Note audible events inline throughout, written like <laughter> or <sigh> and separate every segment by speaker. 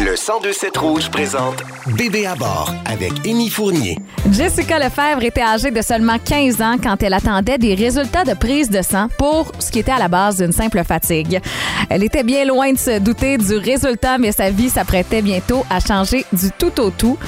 Speaker 1: Le 1027 Rouge présente Bébé à bord avec Émy Fournier.
Speaker 2: Jessica Lefebvre était âgée de seulement 15 ans quand elle attendait des résultats de prise de sang pour ce qui était à la base d'une simple fatigue. Elle était bien loin de se douter du résultat, mais sa vie s'apprêtait bientôt à changer du tout au tout.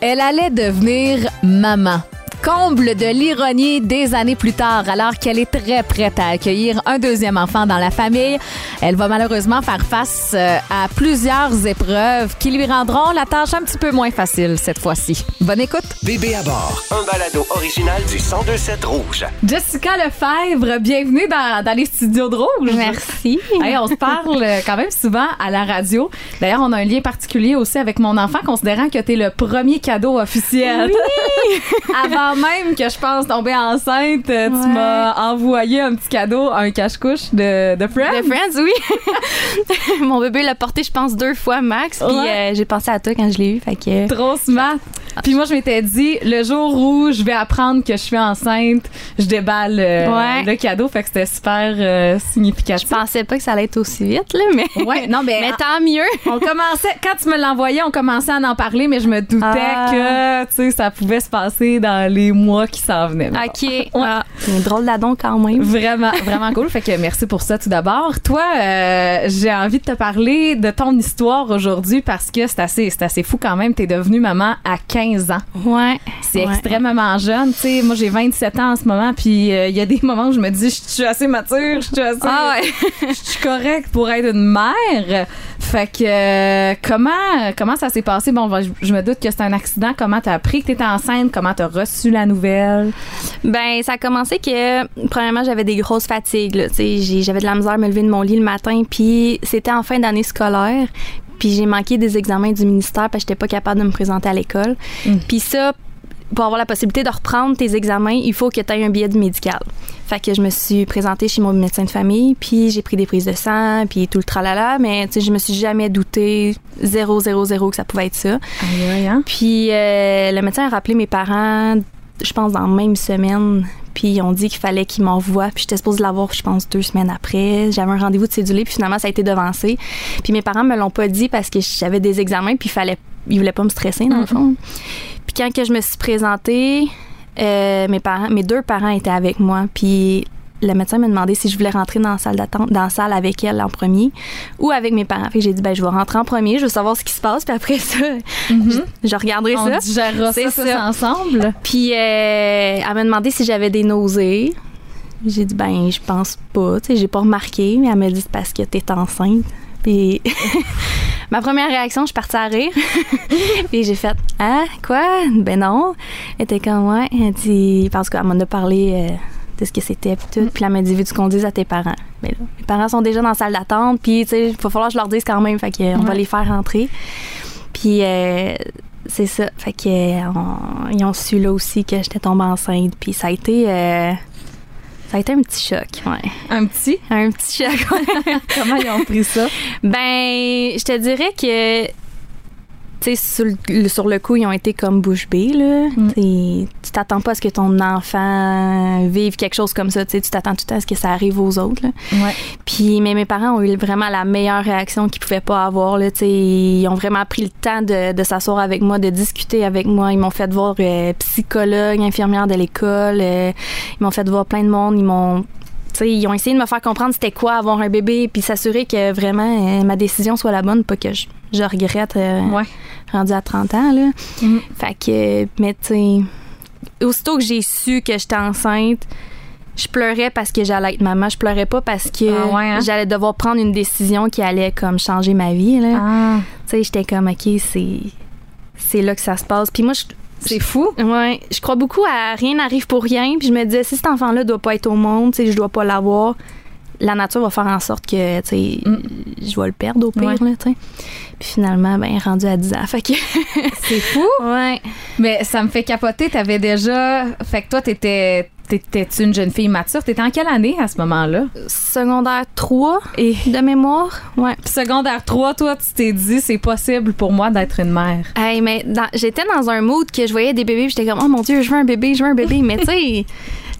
Speaker 2: Elle allait devenir maman. Comble de l'ironie des années plus tard, alors qu'elle est très prête à accueillir un deuxième enfant dans la famille, elle va malheureusement faire face euh, à plusieurs épreuves qui lui rendront la tâche un petit peu moins facile cette fois-ci. Bonne écoute.
Speaker 1: Bébé à bord, un balado original du 1027 Rouge.
Speaker 2: Jessica Lefebvre, bienvenue dans, dans les studios de Rouge.
Speaker 3: Merci.
Speaker 2: Hey, on se parle euh, quand même souvent à la radio. D'ailleurs, on a un lien particulier aussi avec mon enfant, considérant que tu es le premier cadeau officiel. <laughs> Avant même que je pense tomber enceinte, euh, tu
Speaker 3: Ouais.
Speaker 2: m'as envoyé un petit cadeau, un cache-couche de, de Friends.
Speaker 3: The Friends, oui. <laughs> Mon bébé l'a porté, je pense, deux fois max. Puis
Speaker 2: Ouais.
Speaker 3: euh, j'ai pensé à toi quand je l'ai eu. Fait que.
Speaker 2: Trop smart. Puis moi, je m'étais dit, le jour où je vais apprendre que je suis enceinte, je déballe euh,
Speaker 3: Ouais.
Speaker 2: le cadeau. Fait que c'était super euh, significatif.
Speaker 3: Je pensais pas que ça allait être aussi vite, là, mais.
Speaker 2: Ouais, non, <laughs> mais,
Speaker 3: Mais tant mieux. <laughs>
Speaker 2: on commençait, quand tu me l'envoyais, on commençait à en parler, mais je me doutais
Speaker 3: Ah.
Speaker 2: que, tu sais, ça pouvait se passer dans les mois qui s'en venaient.
Speaker 3: OK. Ah, c'est drôle d'adon quand même.
Speaker 2: Vraiment, <laughs> vraiment cool. Fait que merci pour ça tout d'abord. Toi, euh, j'ai envie de te parler de ton histoire aujourd'hui parce que c'est assez, c'est assez fou quand même. T'es devenue maman à 15 ans.
Speaker 3: Ouais.
Speaker 2: C'est
Speaker 3: Ouais.
Speaker 2: extrêmement jeune. Tu sais, moi, j'ai 27 ans en ce moment, puis euh, il y a des moments où je me dis, je suis assez mature, je suis assez,
Speaker 3: Ah ouais. <laughs>
Speaker 2: je suis correcte pour être une mère. Fait que euh, comment comment ça s'est passé? Bon, je, je me doute que c'est un accident. Comment t'as appris que t'étais enceinte? Comment t'as reçu la nouvelle?
Speaker 3: Ben, ça a commencé que, premièrement, j'avais des grosses fatigues. J'avais de la misère à me lever de mon lit le matin. Puis c'était en fin d'année scolaire. Puis j'ai manqué des examens du ministère parce que j'étais pas capable de me présenter à l'école.
Speaker 2: Mm.
Speaker 3: Puis ça, pour avoir la possibilité de reprendre tes examens, il faut que tu aies un billet de médical. Fait que je me suis présentée chez mon médecin de famille, puis j'ai pris des prises de sang, puis tout le tralala, mais tu sais, je me suis jamais douté, zéro, zéro, zéro, que ça pouvait être ça.
Speaker 2: Aïe, aïe, hein?
Speaker 3: Puis euh, le médecin a rappelé mes parents, je pense, dans la même semaine. Puis ils ont dit qu'il fallait qu'ils m'envoient. Puis j'étais supposée l'avoir, je pense, deux semaines après. J'avais un rendez-vous de cédulé, puis finalement, ça a été devancé. Puis mes parents me l'ont pas dit parce que j'avais des examens, puis il fallait, ils voulaient pas me stresser, dans le fond. Puis quand que je me suis présentée, euh, mes parents, mes deux parents étaient avec moi. Puis le médecin m'a demandé si je voulais rentrer dans la salle d'attente, dans la salle avec elle en premier ou avec mes parents. Fait que j'ai dit, ben, je vais rentrer en premier, je veux savoir ce qui se passe, puis après ça, <laughs> je, je regarderai
Speaker 2: On
Speaker 3: ça.
Speaker 2: digérera ça, tous
Speaker 3: ça.
Speaker 2: ensemble.
Speaker 3: Puis euh, elle m'a demandé si j'avais des nausées. J'ai dit ben je pense pas, tu sais, j'ai pas remarqué, mais elle m'a dit c'est parce que t'es enceinte. Puis <laughs> ma première réaction, je suis partie à rire. <laughs> Puis j'ai fait ah quoi? Ben non. Elle était comme ouais, elle dit parce qu'elle m'en a parlé euh, de ce que c'était puis tout. Puis elle m'a dit veux-tu qu'on dise à tes parents? Mais là, mes parents sont déjà dans la salle d'attente, puis tu sais, il va falloir que je leur dise quand même, fait que on va
Speaker 2: Ouais.
Speaker 3: les faire rentrer. Puis euh, c'est ça. Fait que on- ils ont su là aussi que j'étais tombée enceinte. Puis ça a été euh, ça a été un petit choc, ouais.
Speaker 2: Un petit?
Speaker 3: Un petit choc. ouais. <laughs>
Speaker 2: Comment ils ont pris ça?
Speaker 3: Ben, je te dirais que tu sais sur le, sur le coup, ils ont été comme bouche bée là.
Speaker 2: Mm.
Speaker 3: Tu t'attends pas à ce que ton enfant vive quelque chose comme ça, tu sais, tu t'attends tout le temps à ce que ça arrive aux autres là.
Speaker 2: Ouais.
Speaker 3: Puis, mais mes parents ont eu vraiment la meilleure réaction qu'ils pouvaient pas avoir. Là, tu sais. ils ont vraiment pris le temps de, de s'asseoir avec moi, de discuter avec moi. Ils m'ont fait voir euh, psychologue, infirmière de l'école. euh, ils m'ont fait voir plein de monde. Ils m'ont ils ont essayé de me faire comprendre c'était quoi avoir un bébé, puis s'assurer que vraiment euh, ma décision soit la bonne, pas que je, je regrette euh,
Speaker 2: Ouais.
Speaker 3: rendu à 30 ans. Là.
Speaker 2: Mm.
Speaker 3: Fait que, mais tu sais, aussitôt que j'ai su que j'étais enceinte, je pleurais parce que j'allais être maman. Je pleurais pas parce que
Speaker 2: Ah ouais, hein?
Speaker 3: j'allais devoir prendre une décision qui allait comme changer ma vie. Là.
Speaker 2: Ah,
Speaker 3: Tu sais, j'étais comme, OK, c'est, c'est là que ça se passe. Puis moi, je,
Speaker 2: c'est fou.
Speaker 3: Ouais, je crois beaucoup à rien n'arrive pour rien. Puis je me disais, si cet enfant-là doit pas être au monde, tu sais, je dois pas l'avoir, la nature va faire en sorte que, tu sais,
Speaker 2: Mm.
Speaker 3: je vais le perdre au pire,
Speaker 2: Ouais.
Speaker 3: là, tu sais. Puis finalement, ben, rendu à 10 ans. Fait que,
Speaker 2: C'est fou. <laughs>
Speaker 3: ouais.
Speaker 2: Mais ça me fait capoter. T'avais déjà. Fait que toi, t'étais. T'étais-tu une jeune fille mature? T'étais en quelle année à ce moment-là?
Speaker 3: Secondaire 3
Speaker 2: Et
Speaker 3: de mémoire. Ouais.
Speaker 2: secondaire 3, toi, tu t'es dit, c'est possible pour moi d'être une mère.
Speaker 3: Hey, mais j'étais dans un mood que je voyais des bébés, j'étais comme, oh mon Dieu, je veux un bébé, je veux un bébé. mais tu sais,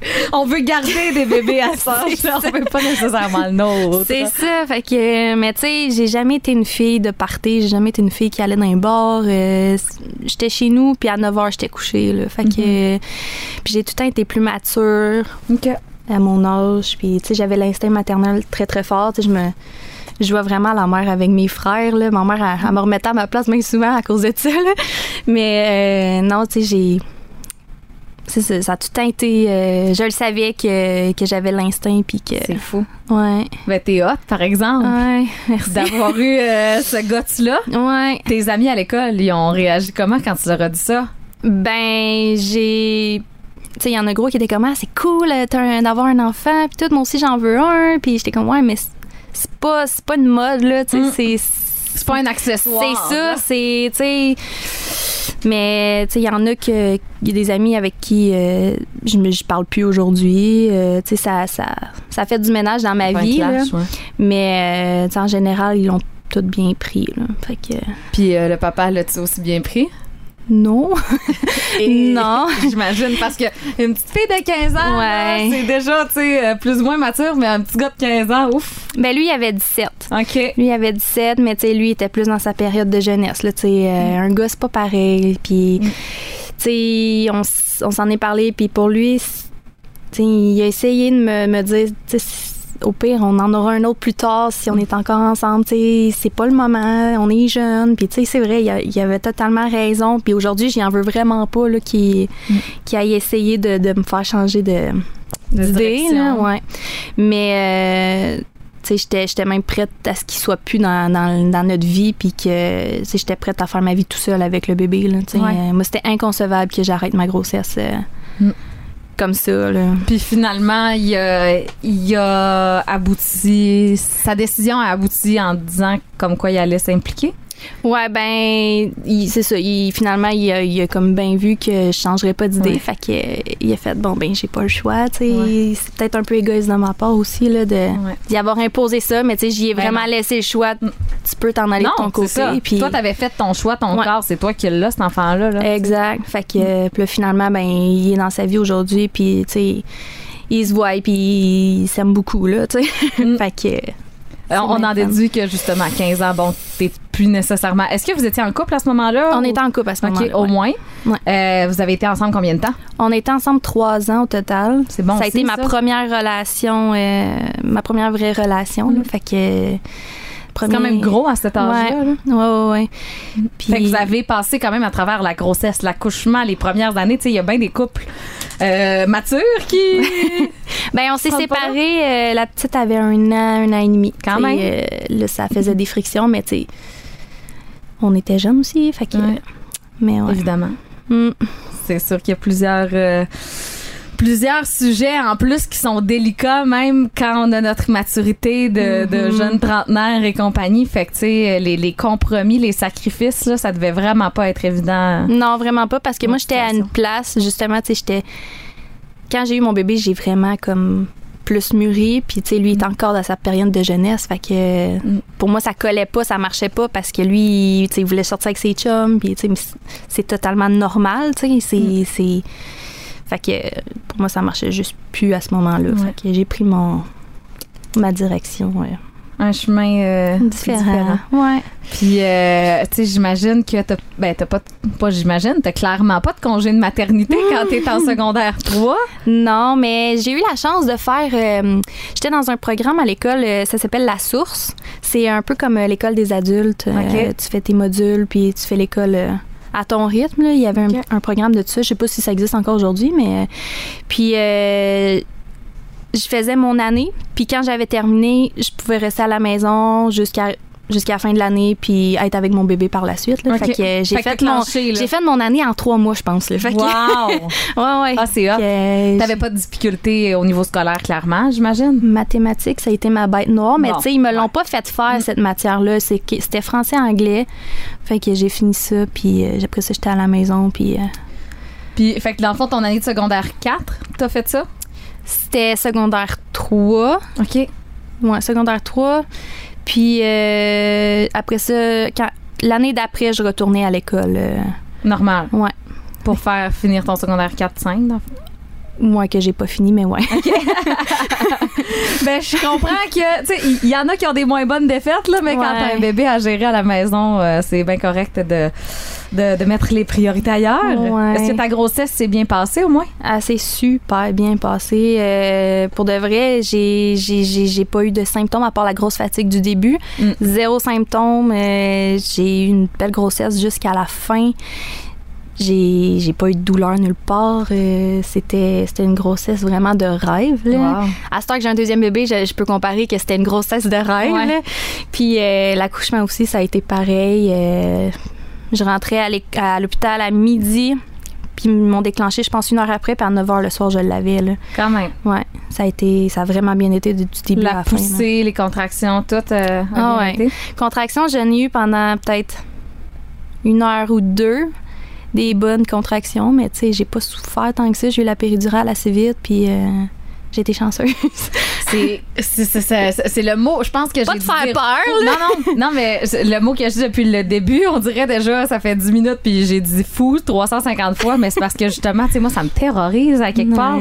Speaker 3: <laughs>
Speaker 2: on veut garder des bébés à <laughs> ça. on veut pas nécessairement le nôtre.
Speaker 3: C'est ça. Fait que, mais tu sais, j'ai jamais été une fille de party. J'ai jamais été une fille qui allait dans un bar. Euh, j'étais chez nous, puis à 9 h, j'étais couchée. Là. Fait que,
Speaker 2: Mhm.
Speaker 3: puis j'ai tout le temps été plus mature à mon âge. Puis, tu sais, j'avais l'instinct maternel très, très fort. Tu sais, je me. Je jouais vraiment à la mère avec mes frères. Là. Ma mère, elle, elle me remettait à ma place bien souvent à cause de ça. là. Mais euh, non, tu sais, j'ai. C'est Ça, ça a tout le temps été. euh, je le savais que, que j'avais l'instinct. Puis que.
Speaker 2: C'est fou.
Speaker 3: Ouais.
Speaker 2: Ben, t'es hot, par exemple.
Speaker 3: Ouais, merci.
Speaker 2: D'avoir eu euh, ce gars-là.
Speaker 3: Ouais.
Speaker 2: Tes amis à l'école, ils ont réagi comment quand tu leur as dit ça?
Speaker 3: Ben, j'ai. Tu sais, il y en a gros qui étaient comme, ah, c'est cool euh, un- d'avoir un enfant, puis tout, moi aussi j'en veux un, puis j'étais comme, ouais, mais c'est- c'est pas, c'est pas une mode, là, tu sais,
Speaker 2: Mm.
Speaker 3: c'est.
Speaker 2: C'est pas un accessoire.
Speaker 3: C'est ça, c'est, tu sais. Mais, tu sais, il y en a que. Il y a des amis avec qui euh, je je parle plus aujourd'hui. euh, tu sais, ça, ça, ça fait du ménage dans ma vie, là.
Speaker 2: ouais.
Speaker 3: Mais, euh, en général, ils l'ont tout bien pris, là. Fait que.
Speaker 2: Puis euh, le papa l'a-tu aussi bien pris?
Speaker 3: Non. <laughs> non. <laughs>
Speaker 2: J'imagine, parce que une petite fille de 15 ans,
Speaker 3: Ouais.
Speaker 2: c'est déjà, tu sais, euh, plus ou moins mature, mais un petit gars de 15 ans, ouf.
Speaker 3: Ben, lui, il avait 17.
Speaker 2: OK.
Speaker 3: Lui, il avait 17, mais tu sais, lui, il était plus dans sa période de jeunesse. Là, tu sais, euh, Un gars, c'est pas pareil. Puis,
Speaker 2: Mm.
Speaker 3: tu sais, on, s'en est parlé. Puis pour lui, c'est- tu sais, il a essayé de me, me dire, tu sais, au pire, on en aura un autre plus tard si on est encore ensemble. C'est pas le moment, on est jeunes. Puis, tu sais, c'est vrai, il, il avait totalement raison. Puis aujourd'hui, j'y en veux vraiment pas qu'il
Speaker 2: Mm.
Speaker 3: qu'il aille essayer de, de me faire changer de, d'idée, ouais. Mais, euh, j'étais, j'étais même prête à ce qu'il soit plus dans, dans, dans notre vie, puis que, j'étais prête à faire ma vie tout seul avec le bébé, là.
Speaker 2: Ouais.
Speaker 3: Euh, moi, c'était inconcevable que j'arrête ma grossesse euh,
Speaker 2: Mm.
Speaker 3: Comme.
Speaker 2: Puis finalement, il a, il a abouti, sa décision a abouti en disant comme quoi il allait s'impliquer.
Speaker 3: Ouais, ben, c'est ça. Il, finalement, il a, il a comme bien vu que je changerais pas d'idée.
Speaker 2: Ouais.
Speaker 3: Fait que, euh, il a fait, bon, ben, j'ai pas le choix, tu sais.
Speaker 2: Ouais.
Speaker 3: C'est peut-être un peu égoïste de ma part aussi, là,
Speaker 2: Ouais.
Speaker 3: d'y avoir imposé ça, mais tu sais, j'y ai
Speaker 2: Ben
Speaker 3: vraiment
Speaker 2: non.
Speaker 3: laissé le choix.
Speaker 2: Mm.
Speaker 3: Tu peux t'en aller de ton côté.
Speaker 2: ça.
Speaker 3: Puis,
Speaker 2: Toi, t'avais fait ton choix, ton corps, c'est toi qui l'as, cet enfant-là. Là.
Speaker 3: Exact. Fait que euh, puis là, finalement, ben, il est dans sa vie aujourd'hui, puis tu sais, il se voit, puis il s'aime beaucoup, là, tu sais.
Speaker 2: Mm. <laughs>
Speaker 3: fait que.
Speaker 2: On en déduit que justement, à 15 ans, bon, t'es plus nécessairement. Est-ce que vous étiez en couple à ce moment-là?
Speaker 3: On
Speaker 2: ou-
Speaker 3: était en couple à ce
Speaker 2: OK,
Speaker 3: moment-là.
Speaker 2: au
Speaker 3: ouais.
Speaker 2: moins.
Speaker 3: Ouais.
Speaker 2: Euh, vous avez été ensemble combien de temps?
Speaker 3: On était ensemble trois ans au total.
Speaker 2: C'est bon
Speaker 3: ça a
Speaker 2: aussi,
Speaker 3: été ma
Speaker 2: ça?
Speaker 3: première relation, euh, ma première vraie relation, là.
Speaker 2: Mm.
Speaker 3: Fait que.
Speaker 2: C'est quand même gros à cet âge-là. là.
Speaker 3: Ouais, ouais, ouais. Puis,
Speaker 2: Fait que vous avez passé quand même à travers la grossesse, l'accouchement, les premières années. Tu sais, il y a bien des couples euh, matures qui. <laughs>
Speaker 3: Ben, on s'est séparés. euh, la petite avait un an, un an et demi.
Speaker 2: Quand
Speaker 3: T'sais,
Speaker 2: même.
Speaker 3: euh, là, ça faisait des frictions, mais tu sais, on était jeunes aussi. Fait que.
Speaker 2: Ouais.
Speaker 3: Mais ouais.
Speaker 2: Évidemment.
Speaker 3: Mm.
Speaker 2: C'est sûr qu'il y a plusieurs. Euh, Plusieurs sujets en plus qui sont délicats, même quand on a notre maturité de, de
Speaker 3: Mhm.
Speaker 2: jeunes trentenaires et compagnie. Fait que, tu sais, les, les compromis, les sacrifices, là, ça devait vraiment pas être évident.
Speaker 3: Non, vraiment pas, parce que moi, j'étais à une place, justement, tu sais, j'étais. Quand j'ai eu mon bébé, j'ai vraiment comme plus mûri, puis tu sais, lui, il est encore dans sa période de jeunesse, fait que
Speaker 2: Mm.
Speaker 3: pour moi, ça collait pas, ça marchait pas, parce que lui, tu sais, il voulait sortir avec ses chums, puis tu sais, mais c'est- c'est totalement normal, tu sais, c'est.
Speaker 2: Mm.
Speaker 3: Fait que pour moi, ça marchait juste plus à ce moment-là.
Speaker 2: Ouais.
Speaker 3: Fait que j'ai pris mon ma direction ouais.
Speaker 2: Un chemin euh,
Speaker 3: différent. Ouais.
Speaker 2: Puis, euh, tu sais, j'imagine que t'as, ben, t'as pas, pas j'imagine, t'as clairement pas de congé de maternité quand t'es en <laughs> secondaire 3.
Speaker 3: Non, mais j'ai eu la chance de faire. euh, J'étais dans un programme à l'école, ça s'appelle La Source. C'est un peu comme l'école des adultes. Tu fais tes modules, puis tu fais l'école. À ton rythme, là. il y avait un, programme de ça. Je sais pas si ça existe encore aujourd'hui, mais euh, puis euh, je faisais mon année. Puis quand j'avais terminé, je pouvais rester à la maison jusqu'à jusqu'à la fin de l'année, puis être avec mon bébé par la suite. Là. Fait que euh, j'ai
Speaker 2: Fait
Speaker 3: fait, mon j'ai fait mon année en trois mois, je pense. Là. Fait
Speaker 2: Wow! <laughs>
Speaker 3: ouais, ouais.
Speaker 2: Ah, c'est hot. T'avais pas de difficulté au niveau scolaire, clairement, j'imagine?
Speaker 3: mathématiques, ça a été ma bête noire, mais
Speaker 2: Bon,
Speaker 3: tu sais, ils me l'ont
Speaker 2: ouais.
Speaker 3: pas fait faire
Speaker 2: Mm.
Speaker 3: cette matière-là. C'était français-anglais. Fait que j'ai fini ça, puis euh, après ça, j'étais à la maison, puis euh,
Speaker 2: Puis, fait que dans le fond, ton année de secondaire 4, t'as fait ça?
Speaker 3: c'était secondaire 3.
Speaker 2: OK.
Speaker 3: Ouais, secondaire 3. Puis euh, après ça, quand- l'année d'après, je retournais à l'école. euh,
Speaker 2: Normal.
Speaker 3: ouais.
Speaker 2: Pour faire finir ton secondaire 4-5, dans le fond.
Speaker 3: Moi, que j'ai pas fini, mais ouais. <laughs>
Speaker 2: Ben, je comprends que, tu sais, il y, y en a qui ont des moins bonnes défaites, là, mais quand t'as un bébé à gérer à la maison, euh, c'est bien correct de, de, de mettre les priorités ailleurs.
Speaker 3: Ouais.
Speaker 2: Est-ce que ta grossesse s'est bien passée au moins?
Speaker 3: Ah, c'est super bien passé. Euh, pour de vrai, j'ai, j'ai, j'ai, j'ai pas eu de symptômes à part la grosse fatigue du début.
Speaker 2: Mm.
Speaker 3: Zéro symptôme. Euh, j'ai eu une belle grossesse jusqu'à la fin. J'ai, pas eu de douleur nulle part. Euh, c'était, une grossesse vraiment de rêve. Là. À ce temps que j'ai un deuxième bébé, je, je peux comparer que c'était une grossesse de rêve.
Speaker 2: Ouais.
Speaker 3: là. Puis euh, l'accouchement aussi, ça a été pareil. Euh, je rentrais à, à l'hôpital à midi. Puis ils m'ont déclenché, je pense, une heure après, puis à 9 h le soir, je l'avais. Là.
Speaker 2: Quand même.
Speaker 3: Ouais, ça a été, ça a vraiment bien été du du début à
Speaker 2: La
Speaker 3: la fin. là.
Speaker 2: poussée, les contractions, tout.
Speaker 3: Ah ouais.
Speaker 2: été?
Speaker 3: Contraction, j'en ai eu pendant peut-être une heure ou deux. Des bonnes contractions, mais tu sais, j'ai pas souffert tant que ça. J'ai eu la péridurale assez vite, puis euh, j'ai été chanceuse. <laughs>
Speaker 2: C'est le mot, je pense que
Speaker 3: Pas
Speaker 2: j'ai
Speaker 3: de
Speaker 2: dû
Speaker 3: faire
Speaker 2: dire-
Speaker 3: peur,
Speaker 2: Non, non, non, mais le mot que je dis depuis le début, on dirait déjà, ça fait 10 minutes, puis j'ai dit fou 350 fois, mais c'est parce que justement, tu sais, moi, ça me terrorise à quelque part.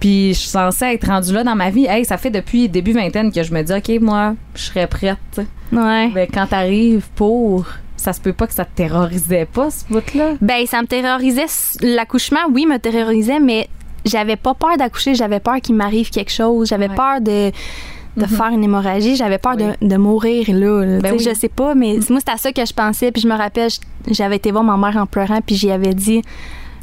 Speaker 2: Puis je suis censée être rendue là dans ma vie. Hey, ça fait depuis début vingtaine que je me dis, OK, moi, je serais prête.
Speaker 3: Ouais.
Speaker 2: Mais quand t'arrives pour, ça se peut pas que ça te terrorisait pas, ce bout-là?
Speaker 3: Ben, ça me terrorisait. L'accouchement, oui, me terrorisait, mais j'avais pas peur d'accoucher. J'avais peur qu'il m'arrive quelque chose. J'avais
Speaker 2: Ouais.
Speaker 3: peur de, de faire une hémorragie. J'avais peur
Speaker 2: Oui.
Speaker 3: de, de mourir là. là.
Speaker 2: Ben oui.
Speaker 3: Je sais pas, mais moi, c'était à ça que je pensais. Puis je me rappelle, j'avais été voir ma mère en pleurant, puis j'y avais dit.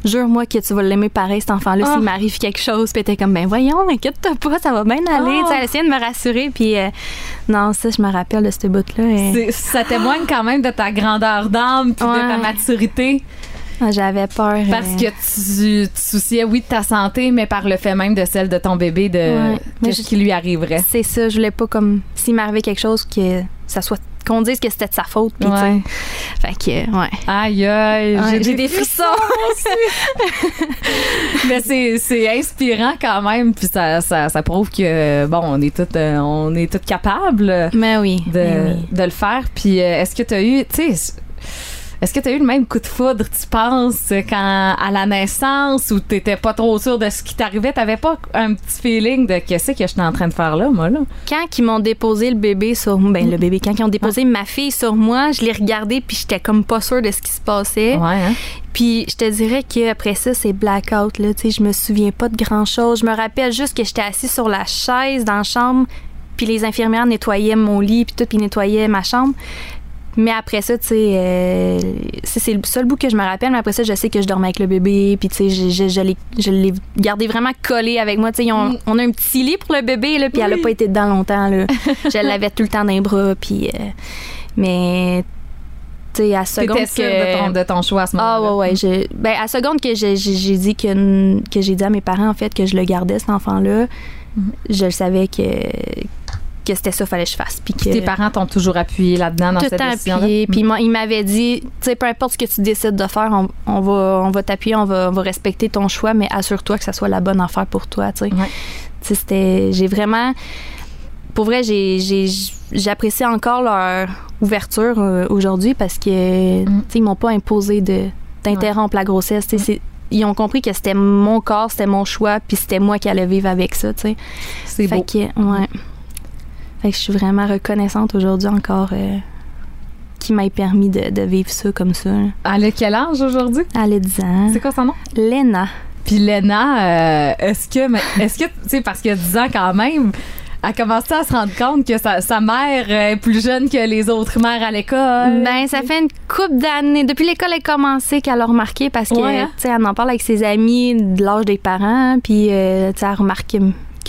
Speaker 3: Jure-moi que tu vas l'aimer pareil, cet enfant-là,
Speaker 2: Ah.
Speaker 3: s'il m'arrive quelque chose. Puis elle était comme, ben voyons, inquiète-toi pas, ça va bien aller.
Speaker 2: Ah.
Speaker 3: Tu sais, Elle essayait de me rassurer. Puis euh, non, ça, je me rappelle de ce bout-là. et-
Speaker 2: Ça témoigne quand même de ta grandeur d'âme puis de ta maturité.
Speaker 3: Ah, J'avais peur.
Speaker 2: Parce
Speaker 3: euh,
Speaker 2: que tu, tu souciais, oui, de ta santé, mais par le fait même de celle de ton bébé, de
Speaker 3: Ouais. Je-
Speaker 2: qui lui arriverait?
Speaker 3: C'est ça, je voulais pas comme s'il m'arrivait quelque chose que ça soit qu'on dise que c'était de sa faute sais.
Speaker 2: Ouais.
Speaker 3: fait que ouais.
Speaker 2: Aïe, aïe,
Speaker 3: Ouais, j'ai des frissons. <laughs>
Speaker 2: mais c'est, c'est inspirant quand même, puis ça, ça, ça prouve que, bon, on est toutes, euh, on est toutes capables
Speaker 3: Mais oui.
Speaker 2: de,
Speaker 3: mais oui.
Speaker 2: de le faire. Puis euh, est-ce que tu as eu, tu sais, est-ce que tu as eu le même coup de foudre, tu penses, quand à la naissance où t'étais pas trop sûr de ce qui t'arrivait, t'avais pas un petit feeling de qu'est-ce que je suis en train de faire là, moi là?
Speaker 3: Quand ils m'ont déposé le bébé sur ben le bébé quand ils ont déposé ma fille sur moi, je l'ai regardé puis j'étais comme pas sûre de ce qui se passait.
Speaker 2: Ouais, hein?
Speaker 3: Puis je te dirais qu'après ça, c'est blackout. Là, tu sais, je me souviens pas de grand-chose. Je me rappelle juste que j'étais assise sur la chaise dans la chambre, puis les infirmières nettoyaient mon lit, puis tout, puis nettoyaient ma chambre. Mais après ça, tu sais, euh, c'est le seul bout que je me rappelle. Mais après ça, je sais que je dormais avec le bébé, puis tu sais, je, je, je l'ai- je l'ai gardé vraiment collé avec moi. Tu sais, ont- on a un petit lit pour le bébé, là, puis elle a pas été dedans longtemps. Là. <laughs> je l'avais tout le temps dans les bras, puis... euh, mais... Tu sais, à seconde
Speaker 2: T'étais sûre
Speaker 3: que...
Speaker 2: de ton, de ton choix à ce moment-là.
Speaker 3: Ah ouais ouais, je, ben à seconde que j'ai dit que que j'ai dit à mes parents en fait que je le gardais cet enfant-là,
Speaker 2: Mhm.
Speaker 3: je le savais que que c'était ça fallait que je fasse puis que
Speaker 2: tes parents t'ont toujours appuyé là-dedans dans
Speaker 3: tout
Speaker 2: cette décision
Speaker 3: appuyé. Puis ils m'a- ils m'avaient dit, tu sais, peu importe ce que tu décides de faire, on, on va, on va t'appuyer, on va, on va respecter ton choix, mais assure-toi que ça soit la bonne affaire pour toi, tu sais.
Speaker 2: Ouais.
Speaker 3: C'était, j'ai vraiment, pour vrai, j'ai, j'apprécie encore leur ouverture euh, aujourd'hui parce que,
Speaker 2: Mm.
Speaker 3: tu sais, ils m'ont pas imposé de, d'interrompre la grossesse, tu sais. c'est- Ils ont compris que c'était mon corps, c'était mon choix, puis c'était moi qui allais vivre avec ça, tu sais.
Speaker 2: C'est beau.
Speaker 3: que, ouais. Fait que je suis vraiment reconnaissante aujourd'hui encore euh, qui m'ait permis de, de vivre ça comme ça.
Speaker 2: Elle a quel âge aujourd'hui?
Speaker 3: Elle a 10 ans.
Speaker 2: C'est quoi son nom?
Speaker 3: Lena.
Speaker 2: Puis Lena, euh, est-ce que, est-ce que, tu sais, parce qu'il y a 10 ans quand même, elle a commencé à se rendre compte que sa, sa mère est plus jeune que les autres mères à l'école?
Speaker 3: Ben, ça fait une couple d'années. Depuis l'école a commencé qu'elle a remarqué parce que,
Speaker 2: Ouais, hein?
Speaker 3: tu sais, elle en parle avec ses amis de l'âge des parents. Puis, euh, tu sais, elle a remarqué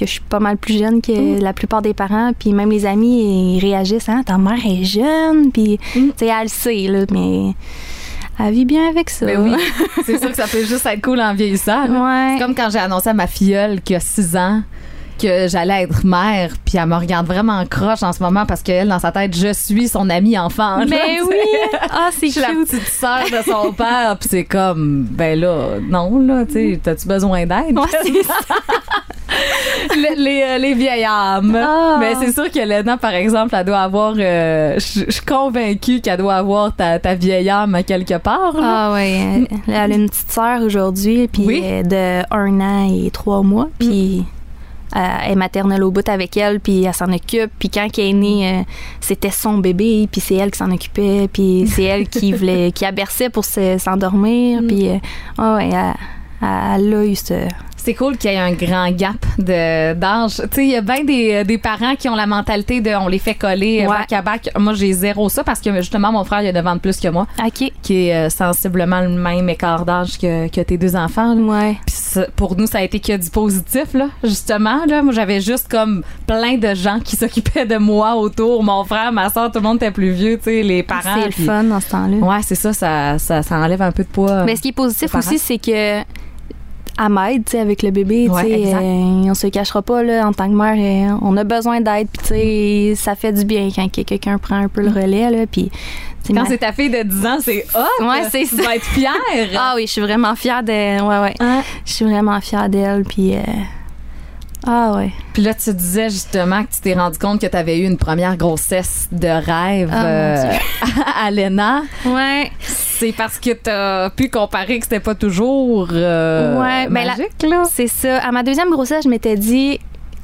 Speaker 3: que je suis pas mal plus jeune que
Speaker 2: Mm.
Speaker 3: la plupart des parents. Puis, même les amis, ils réagissent. Hein, ta mère est jeune. Puis,
Speaker 2: Mm.
Speaker 3: tu sais, elle le sait, là, mais elle vit bien avec ça.
Speaker 2: Ben oui, <laughs> c'est sûr que ça peut juste être cool en vieillissant.
Speaker 3: Ouais.
Speaker 2: C'est comme quand j'ai annoncé à ma filleule qui a 6 ans que j'allais être mère, puis elle me regarde vraiment croche en ce moment parce qu'elle, dans sa tête, je suis son amie enfant. tu
Speaker 3: oui! Ah, c'est
Speaker 2: Je suis la
Speaker 3: cute.
Speaker 2: petite sœur de son père, puis c'est comme, ben là, non, là, tu sais, t'as-tu besoin d'aide?
Speaker 3: Ouais, c'est ça. <laughs>
Speaker 2: les, les, euh, les vieilles âmes.
Speaker 3: Ah.
Speaker 2: Mais c'est sûr que Lena, par exemple, elle doit avoir. euh, Je suis convaincue qu'elle doit avoir ta, ta vieille âme à quelque part. là.
Speaker 3: Ah ouais, elle, elle a une petite sœur aujourd'hui, puis
Speaker 2: Oui.
Speaker 3: de un an et trois mois, puis euh, elle est maternelle au bout avec elle, puis elle s'en occupe, puis quand elle est née, euh, c'était son bébé, puis c'est elle qui s'en occupait, puis c'est elle qui <laughs> voulait, qui a bercé pour se- s'endormir, puis euh, ah ouais, elle, elle a eu ce...
Speaker 2: C'est cool qu'il y ait un grand gap d'âge. Tu sais, il y a bien des, des parents qui ont la mentalité de on les fait coller euh,
Speaker 3: Ouais.
Speaker 2: back à back. Moi, j'ai zéro ça parce que justement, mon frère, il a 9 ans de plus que moi,
Speaker 3: Ok.
Speaker 2: qui est euh, sensiblement le même écart d'âge que, que tes deux enfants.
Speaker 3: Ouais.
Speaker 2: Puis ça, pour nous, ça a été que du positif, là, justement. Là. Moi, j'avais juste comme plein de gens qui s'occupaient de moi autour. Mon frère, ma soeur, tout le monde était plus vieux, tu sais, les parents.
Speaker 3: C'est le fun dans ce temps-là.
Speaker 2: Ouais, c'est ça, ça, ça, ça enlève un peu de poids.
Speaker 3: Mais ce qui est positif aussi, c'est que à m'aide, tu sais, avec le bébé, tu sais, euh, on se cachera pas là en tant que mère, euh, on a besoin d'aide, puis tu sais, ça fait du bien quand que quelqu'un prend un peu le relais là, puis tu
Speaker 2: Quand
Speaker 3: ma-
Speaker 2: c'est ta fille de 10 ans, c'est hot.
Speaker 3: Ouais, c'est
Speaker 2: tu
Speaker 3: ça.
Speaker 2: vas être fière. <laughs>
Speaker 3: Ah oui, je suis vraiment fière de ouais ouais,
Speaker 2: Hein?
Speaker 3: je suis vraiment fière d'elle, puis euh, ah ouais.
Speaker 2: Puis là, tu disais justement que tu t'es rendu compte que tu avais eu une première grossesse de rêve
Speaker 3: Ah,
Speaker 2: euh, <laughs> à Lena.
Speaker 3: Ouais.
Speaker 2: C'est parce que tu as pu comparer que c'était pas toujours euh,
Speaker 3: Ouais, ben
Speaker 2: magique, là.
Speaker 3: C'est ça. À ma deuxième grossesse, je m'étais dit,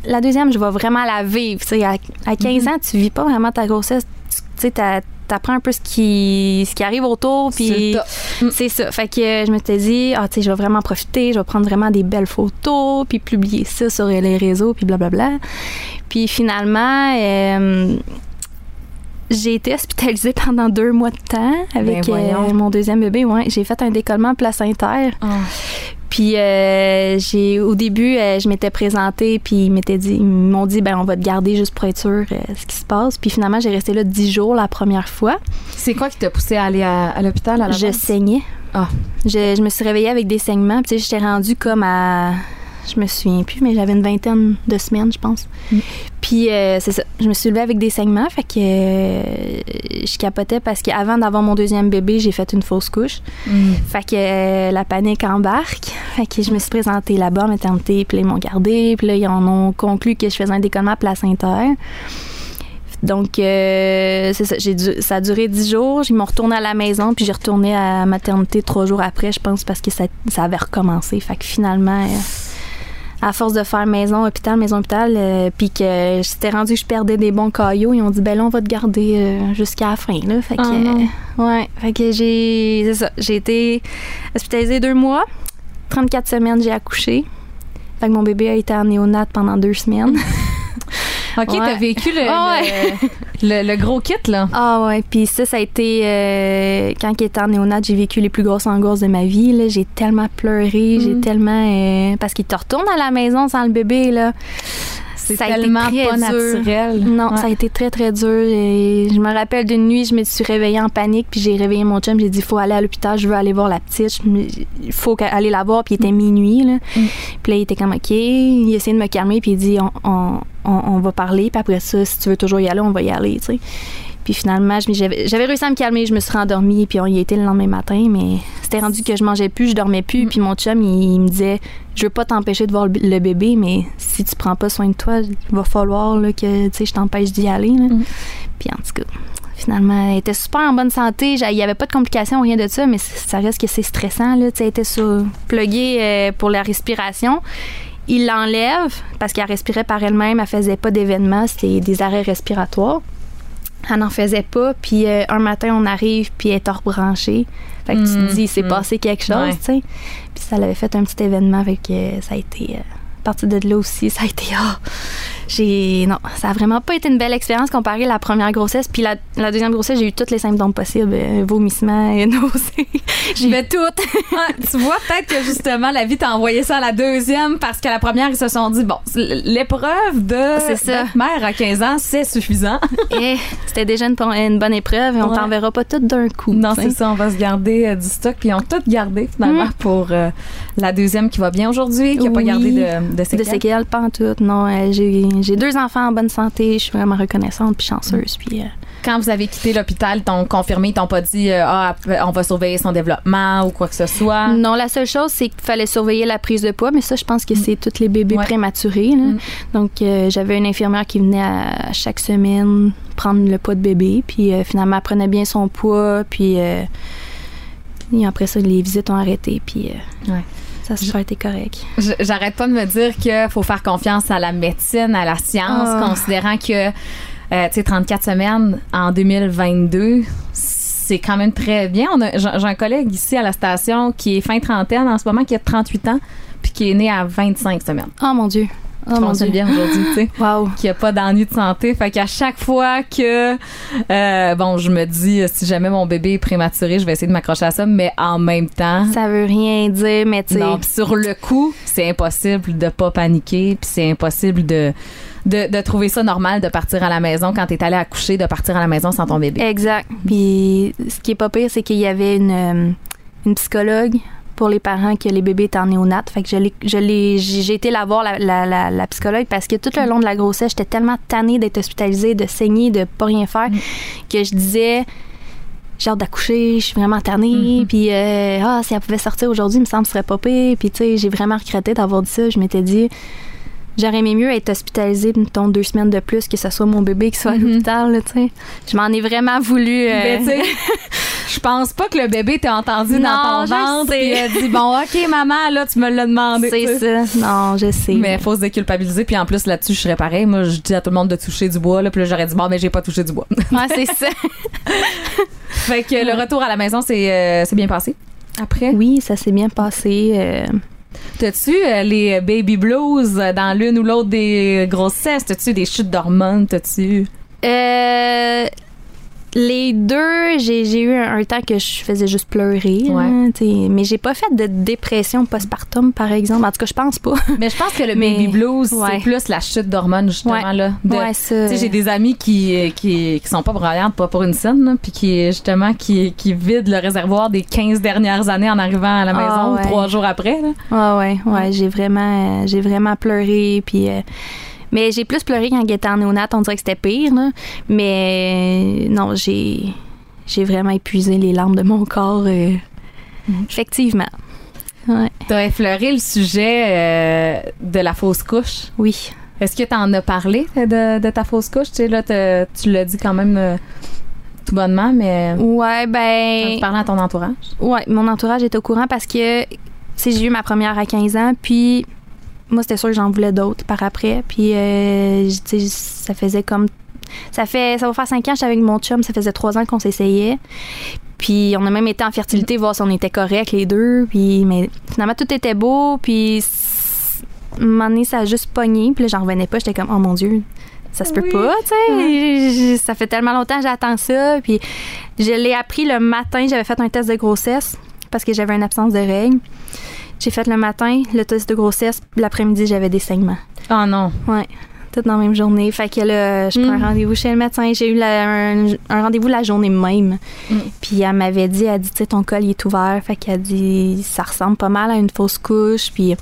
Speaker 3: la deuxième, je vais vraiment la vivre. À, à 15
Speaker 2: Mhm.
Speaker 3: ans, tu vis pas vraiment ta grossesse. Tu sais, t'as- t'apprends un peu ce qui, ce qui arrive autour.
Speaker 2: C'est
Speaker 3: Puis
Speaker 2: top.
Speaker 3: c'est ça. Fait que je m'étais dit, ah, tu sais, je vais vraiment profiter. Je vais prendre vraiment des belles photos, puis publier ça sur les réseaux, puis blablabla. Puis finalement, euh, j'ai été hospitalisée <laughs> pendant deux mois de temps avec
Speaker 2: Ben
Speaker 3: euh, mon deuxième bébé. Ouais, j'ai fait un décollement placentaire.
Speaker 2: Ah.
Speaker 3: Puis euh, j'ai au début, euh, je m'étais présentée, puis ils m'étaient dit, ils m'ont dit, ben on va te garder juste pour être sûr euh, ce qui se passe. Puis finalement, j'ai resté là dix jours la première fois.
Speaker 2: C'est quoi qui t'a poussé à aller à, à l'hôpital à la
Speaker 3: Je saignais.
Speaker 2: Ah.
Speaker 3: Je, je me suis réveillée avec des saignements. Puis j'étais rendue comme à, je me souviens plus, mais j'avais une vingtaine de semaines, je pense.
Speaker 2: Mm.
Speaker 3: Puis euh, c'est ça, je me suis levée avec des saignements, fait que euh, je capotais parce qu'avant d'avoir mon deuxième bébé, j'ai fait une fausse couche.
Speaker 2: Mm.
Speaker 3: Fait que euh, la panique embarque. Fait que je me suis présentée là-bas en maternité, puis là, ils m'ont gardé, puis là, ils en ont conclu que je faisais un décollement placentaire. Donc, euh, c'est ça, dû- ça a duré dix jours. Ils m'ont retourné à la maison, puis j'ai retourné à la maternité trois jours après, je pense, parce que ça, ça avait recommencé. Fait que finalement, euh, à force de faire maison, hôpital, maison, hôpital, euh, puis que j'étais rendu que je perdais des bons caillots, ils ont dit, ben là, on va te garder euh, jusqu'à la fin, là. Fait que,
Speaker 2: Ah non.
Speaker 3: euh, ouais, fait que j'ai, c'est ça, j'ai été hospitalisée deux mois. 34 semaines, j'ai accouché. Fait que mon bébé a été en néonat pendant deux semaines. <laughs>
Speaker 2: OK,
Speaker 3: Ouais.
Speaker 2: t'as vécu le, <laughs>
Speaker 3: Ah
Speaker 2: le, le- le gros kit, là.
Speaker 3: Ah ouais, puis ça, ça a été euh, quand il était en néonat, j'ai vécu les plus grosses angoisses de ma vie. là. J'ai tellement pleuré, j'ai
Speaker 2: Mm.
Speaker 3: tellement euh, parce qu'il te retourne à la maison sans le bébé là.
Speaker 2: C'est tellement pas naturel.
Speaker 3: Non,
Speaker 2: Ouais.
Speaker 3: ça a été très très dur. Et je me rappelle d'une nuit, je me suis réveillée en panique, puis j'ai réveillé mon chum, j'ai dit faut aller à l'hôpital, je veux aller voir la petite, il faut aller la voir, puis il était minuit là.
Speaker 2: Mm.
Speaker 3: Puis là il était comme OK, il essayait de me calmer, puis il dit on, on, on, on va parler, puis après ça si tu veux toujours y aller, on va y aller, tu sais. Puis finalement, j'avais réussi à me calmer, je me suis rendormie, puis on y était le lendemain matin, mais c'était rendu que je mangeais plus, je dormais plus,
Speaker 2: Mm.
Speaker 3: puis mon chum, il, il me disait, je veux pas t'empêcher de voir le, bébé, mais si tu prends pas soin de toi, il va falloir là, que tu sais, je t'empêche d'y aller. là.
Speaker 2: Mm.
Speaker 3: Puis en tout cas, finalement, elle était super en bonne santé, il y avait pas de complications, rien de ça, mais ça reste que c'est stressant, là, elle était sur, pluguée euh, pour la respiration. Il l'enlève parce qu'elle respirait par elle-même, elle faisait pas d'événements, c'était des arrêts respiratoires. Elle n'en faisait pas, puis euh, un matin, on arrive, puis elle est rebranchée. Fait que tu te dis, il s'est
Speaker 2: mm.
Speaker 3: passé quelque chose,
Speaker 2: Ouais.
Speaker 3: tu sais. Puis ça l'avait fait un petit événement, fait que euh, ça a été... euh, à partir de là aussi, ça a été... <laughs> ah, j'ai... Non, ça a vraiment pas été une belle expérience comparée à la première grossesse. Puis la, la deuxième grossesse, j'ai eu tous les symptômes possibles. euh, vomissements, et <laughs> nausées. j'ai eu tout.
Speaker 2: Ouais, <laughs> tu vois, peut-être que justement, la vie t'a envoyé ça à la deuxième parce qu'à la première, ils se sont dit, bon, l'épreuve de mère à 15 ans, c'est suffisant. <laughs>
Speaker 3: Et c'était déjà une, bon- une bonne épreuve et on
Speaker 2: Ouais.
Speaker 3: t'enverra pas tout d'un coup.
Speaker 2: non, c'est ça, on va se garder euh, du stock. Puis ils ont tout gardé finalement
Speaker 3: Mm.
Speaker 2: pour euh, la deuxième qui va bien aujourd'hui, qui n'a pas gardé de, de séquelles.
Speaker 3: De séquelles, pas en tout. Non, euh, j'ai j'ai deux enfants en bonne santé. Je suis vraiment reconnaissante puis chanceuse. Puis, euh,
Speaker 2: quand vous avez quitté l'hôpital, t'ont confirmé, ils t'ont pas dit euh, ah on va surveiller son développement ou quoi que ce soit?
Speaker 3: Non, la seule chose, c'est qu'il fallait surveiller la prise de poids, mais ça, je pense que c'est tous les bébés
Speaker 2: Ouais.
Speaker 3: prématurés. là.
Speaker 2: Mm.
Speaker 3: Donc, euh, j'avais une infirmière qui venait à, à chaque semaine prendre le poids de bébé, puis finalement, elle prenait bien son poids, puis et après ça, les visites ont arrêté, puis euh,
Speaker 2: Ouais.
Speaker 3: Ça a super été correct.
Speaker 2: J'arrête pas de me dire qu'il faut faire confiance à la médecine, à la science,
Speaker 3: Ah.
Speaker 2: considérant que, euh, tu sais, 34 semaines en 2022, c'est quand même très bien. On a- J'ai j'ai un collègue ici à la station qui est fin trentaine en ce moment, qui a 38 ans, puis qui est né à 25 semaines.
Speaker 3: Oh mon Dieu! Oh mon
Speaker 2: On
Speaker 3: Dieu!
Speaker 2: bien aujourd'hui, tu sais. <laughs>
Speaker 3: Wow!
Speaker 2: qui a pas d'ennui de santé. Fait qu'à chaque fois que, euh, bon, je me dis, euh, si jamais mon bébé est prématuré, je vais essayer de m'accrocher à ça, mais en même temps,
Speaker 3: Ça veut rien dire, mais tu sais.
Speaker 2: non, pis sur le coup, c'est impossible de pas paniquer, puis c'est impossible de, de, de trouver ça normal de partir à la maison quand t'es allé accoucher, de partir à la maison sans ton bébé.
Speaker 3: Exact. Puis ce qui est pas pire, c'est qu'il y avait une, euh, une psychologue pour les parents que les bébés étaient en néonat. Fait que je l'ai, j'ai été la voir, la, la, la, la psychologue, parce que tout le long de la grossesse, j'étais tellement tannée d'être hospitalisée, de saigner, de pas rien faire, que je disais j'ai hâte d'accoucher, je suis vraiment tannée, puis euh, ah, si elle pouvait sortir aujourd'hui, il me semble que ce serait pas pire. Puis tu sais, j'ai vraiment regretté d'avoir dit ça. Je m'étais dit, j'aurais aimé mieux être hospitalisée, mettons, deux semaines de plus, que ce soit mon bébé qui soit à
Speaker 2: Mhm.
Speaker 3: l'hôpital, tu sais. Je m'en ai vraiment voulu. euh,
Speaker 2: sais, <laughs> je pense pas que le bébé t'a entendu
Speaker 3: Non,
Speaker 2: dans ton ventre et a dit bon ok maman là tu me l'as demandé.
Speaker 3: c'est ça. Non, je sais.
Speaker 2: Mais faut se déculpabiliser puis en plus là-dessus je serais pareil. Moi je dis à tout le monde de toucher du bois là puis là j'aurais dit bon mais j'ai pas touché du bois. <laughs>
Speaker 3: Ouais, c'est ça. <laughs>
Speaker 2: fait que le retour à la maison c'est euh, c'est bien passé? Après,
Speaker 3: Oui, ça s'est bien passé. euh,
Speaker 2: t'as-tu euh, les baby blues dans l'une ou l'autre des grossesses T'as-tu des chutes d'hormones? T'as-tu?
Speaker 3: Euh, les deux, j'ai eu un, un temps que je faisais juste pleurer.
Speaker 2: Ouais.
Speaker 3: hein, mais j'ai pas fait de dépression postpartum, par exemple. En tout cas, je pense pas. <laughs>
Speaker 2: Mais je pense que le <laughs>
Speaker 3: Mais-
Speaker 2: baby blues
Speaker 3: ouais.
Speaker 2: c'est plus la chute d'hormones justement là. De- j'ai des amis qui, qui, qui sont pas broyantes, pas pour une scène, puis qui, justement, qui, qui vident le réservoir des 15 dernières années en arrivant à la
Speaker 3: Ah,
Speaker 2: maison
Speaker 3: ouais.
Speaker 2: ou trois jours après. Là.
Speaker 3: Ouais, ouais, ouais. J'ai vraiment, euh, j'ai vraiment pleuré. Puis, euh, mais j'ai plus pleuré quand j'étais en néonat. On dirait que c'était pire, là. Mais euh, non, j'ai, j'ai vraiment épuisé les larmes de mon corps. euh, Effectivement. Ouais.
Speaker 2: T'as effleuré le sujet euh, de la fausse couche?
Speaker 3: Oui.
Speaker 2: Est-ce que t'en as parlé de, de ta fausse couche? Tu sais, là, tu l'as dit quand même euh, tout bonnement, mais
Speaker 3: Ouais, ben.
Speaker 2: as parlé à ton entourage.
Speaker 3: Ouais, mon entourage est au courant parce que, tu sais, j'ai eu ma première à 15 ans, puis moi, c'était sûr que j'en voulais d'autres par après. Puis, euh, j- tu sais, ça faisait comme. Ça fait. Ça va faire 5 ans que j'étais avec mon chum, ça faisait 3 ans qu'on s'essayait. Puis, on a même été en fertilité, voir si on était corrects, les deux. Puis, mais finalement, tout était beau, puis. Un moment donné, ça a juste pogné, puis là, j'en revenais pas. J'étais comme, oh mon Dieu, ça se peut
Speaker 2: Oui.
Speaker 3: pas, tu sais. Ça fait tellement longtemps que j'attends ça. Puis, je l'ai appris le matin. J'avais fait un test de grossesse parce que j'avais une absence de règles. J'ai fait le matin le test de grossesse. L'après-midi, j'avais des saignements.
Speaker 2: Oh non.
Speaker 3: Ouais. Tout dans la même journée. Fait que là, je prends
Speaker 2: Mm.
Speaker 3: un rendez-vous chez le médecin. J'ai eu la- un, un rendez-vous la journée même.
Speaker 2: Mm.
Speaker 3: Puis elle m'avait dit, elle dit, tu sais, ton col il est ouvert. Fait qu'elle dit, ça ressemble pas mal à une fausse couche. Puis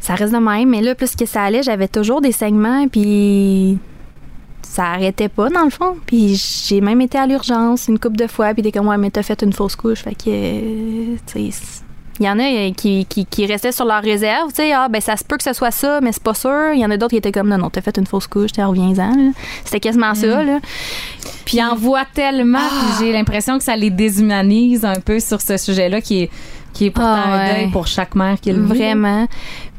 Speaker 3: ça reste de même. Mais là, plus que ça allait, j'avais toujours des saignements. Puis ça arrêtait pas, dans le fond. Puis j'ai même été à l'urgence une couple de fois. Puis t'es comme, ouais, mais t'as fait une fausse couche. Fait que, tu sais, il y en a euh, qui, qui, qui restaient sur leur réserve, tu sais, ah, ben ça se peut que ce soit ça, mais c'est pas sûr. Il y en a d'autres qui étaient comme, non, non, t'as fait une fausse couche, t'es reviens-en. C'était quasiment ça, là.
Speaker 2: Puis ils en voient tellement, puis j'ai l'impression que ça les déshumanise un peu sur ce sujet-là qui est, qui est pourtant
Speaker 3: Ah
Speaker 2: un deuil pour chaque mère qui le vit.
Speaker 3: Vraiment.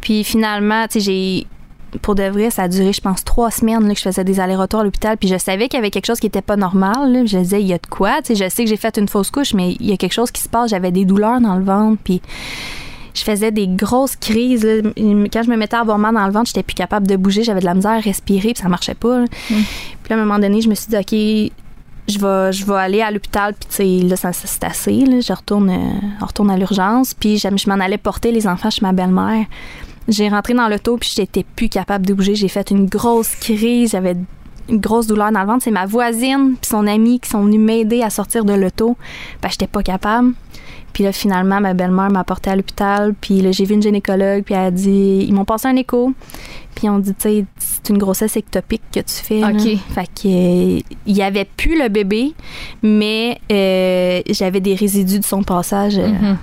Speaker 3: Puis finalement, tu sais, j'ai. Pour de vrai, ça a duré, je pense, trois semaines là, que je faisais des allers-retours à l'hôpital. Puis je savais qu'il y avait quelque chose qui était pas normal. là. Je disais, il y a de quoi? Tu sais, je sais que j'ai fait une fausse couche, mais il y a quelque chose qui se passe. J'avais des douleurs dans le ventre. Puis je faisais des grosses crises. là. Quand je me mettais à avoir mal dans le ventre, j'étais plus capable de bouger. J'avais de la misère à respirer, puis ça marchait pas. là. Puis là, à un moment donné, je me suis dit, OK, je vais, je vais aller à l'hôpital, puis tu sais, là, ça, ça, c'est assez. Là. Je retourne, euh, on retourne à l'urgence, puis je m'en allais porter les enfants chez ma belle-mère. J'ai rentré dans l'auto, puis j'étais plus capable de bouger. J'ai fait une grosse crise. J'avais une grosse douleur dans le ventre. C'est ma voisine puis son amie qui sont venus m'aider à sortir de l'auto. Ben, j'étais pas capable. Puis là, finalement, ma belle-mère m'a porté à l'hôpital. Puis là, j'ai vu une gynécologue. Puis elle a dit... Ils m'ont passé un écho. Puis on dit, tu sais, c'est une grossesse ectopique que tu fais. là.
Speaker 2: OK.
Speaker 3: Fait que euh, il y avait plus le bébé, mais euh, j'avais des résidus de son passage euh,
Speaker 2: Mhm.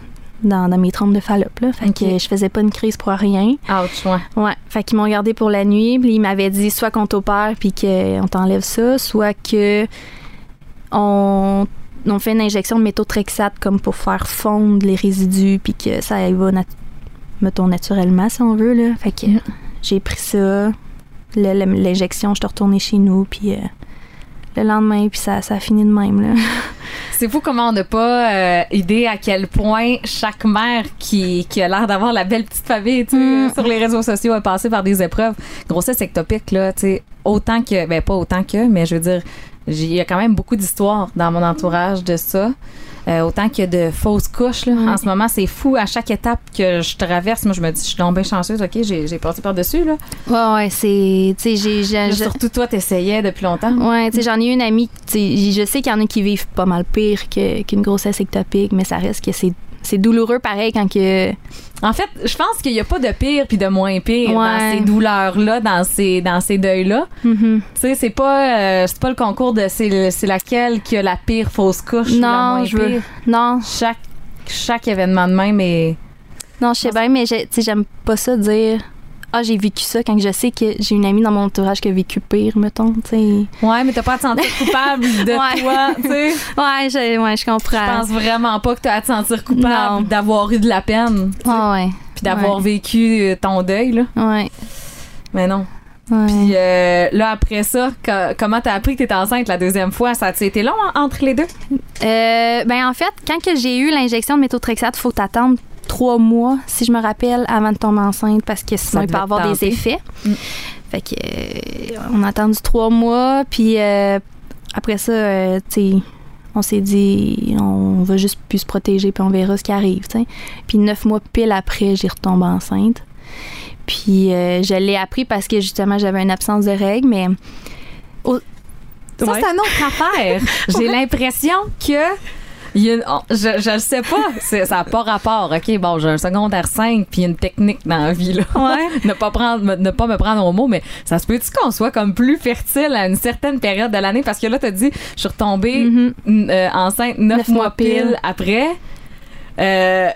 Speaker 3: Dans, dans mes trompes de Fallope. Là. Fait que je faisais pas une crise pour rien.
Speaker 2: Ouch, ouais.
Speaker 3: Ouais. Fait qu'ils m'ont gardé pour la nuit. Puis ils m'avaient dit soit qu'on t'opère puis qu'on t'enlève ça, soit que on, on fait une injection de méthotrexate comme pour faire fondre les résidus puis que ça va nat- mettons naturellement si on veut là. Fait que
Speaker 2: Mm.
Speaker 3: j'ai pris ça. L'injection, je suis retournée chez nous puis euh, le lendemain puis ça, ça a fini de même là. <laughs>
Speaker 2: C'est fou comment on n'a pas euh, idée à quel point chaque mère qui, qui a l'air d'avoir la belle petite famille tu sais,
Speaker 3: Mm.
Speaker 2: euh, sur les réseaux sociaux a passé par des épreuves. Grossesse ectopique, là, tu sais, autant que, ben pas autant que, mais je veux dire, il y a quand même beaucoup d'histoires dans mon entourage de ça. Euh, autant que de fausses couches. Là.
Speaker 3: Ouais.
Speaker 2: En ce moment, c'est fou. À chaque étape que je traverse, moi, je me dis, je suis bien chanceuse. OK, j'ai passé par-dessus. Là.
Speaker 3: Ouais ouais, c'est
Speaker 2: Surtout toi, t'essayais depuis longtemps.
Speaker 3: Ouais, tu sais, j'en ai une amie, tu sais, je sais qu'il y en a qui vivent pas mal pire qu'une grossesse ectopique, mais ça reste que c'est c'est douloureux pareil quand que
Speaker 2: En fait, je pense qu'il n'y a pas de pire puis de moins pire dans ces douleurs-là, dans ces, dans ces deuils-là.
Speaker 3: Mhm.
Speaker 2: Tu sais, c'est pas, euh, c'est pas le concours de c'est, le- c'est laquelle qui a la pire fausse couche la
Speaker 3: non,
Speaker 2: moins
Speaker 3: je veux non,
Speaker 2: Chaque, chaque événement de même est.
Speaker 3: non, je sais bien mais j'aime pas ça dire ah, j'ai vécu ça quand je sais que j'ai une amie dans mon entourage qui a vécu pire, mettons, tu sais.
Speaker 2: Ouais, mais t'as pas à te sentir coupable de <laughs>
Speaker 3: Ouais.
Speaker 2: toi, tu sais.
Speaker 3: Ouais, je, ouais, je
Speaker 2: Je
Speaker 3: comprends.
Speaker 2: pense vraiment pas que t'as à te sentir coupable d'avoir eu de la peine,
Speaker 3: Ah ouais.
Speaker 2: puis d'avoir vécu euh, ton deuil, là.
Speaker 3: Ouais.
Speaker 2: Mais non. Puis euh, là, après ça, co- comment t'as appris que t'étais enceinte la deuxième fois? Ça a été long hein, entre les deux?
Speaker 3: Euh, ben en fait, quand que j'ai eu l'injection de méthotrexate, faut t'attendre trois mois, si je me rappelle, avant de tomber enceinte, parce que sinon il peut avoir des effets.
Speaker 2: Mm.
Speaker 3: Fait que euh, on a attendu trois mois, puis euh, après ça, euh, tu sais, on s'est dit, on va juste plus se protéger, puis on verra ce qui arrive, tu sais. Puis neuf mois pile après, j'ai retombé enceinte. Puis euh, je l'ai appris parce que justement j'avais une absence de règles, mais
Speaker 2: Ça,
Speaker 3: Ouais.
Speaker 2: c'est une autre affaire. <laughs> J'ai l'impression que. Il y a une- oh, je, je le sais pas. C'est- ça n'a pas rapport. OK, bon, j'ai un secondaire 5 puis une technique dans la vie. Là. <laughs> ne, pas prendre, me- ne pas me prendre au mot, mais ça se peut-tu qu'on soit comme plus fertile à une certaine période de l'année? Parce que là, tu as dit, je suis retombée
Speaker 3: Mhm.
Speaker 2: n- euh, enceinte neuf
Speaker 3: Neuf
Speaker 2: mois
Speaker 3: mois
Speaker 2: pile,
Speaker 3: pile.
Speaker 2: après. Euh,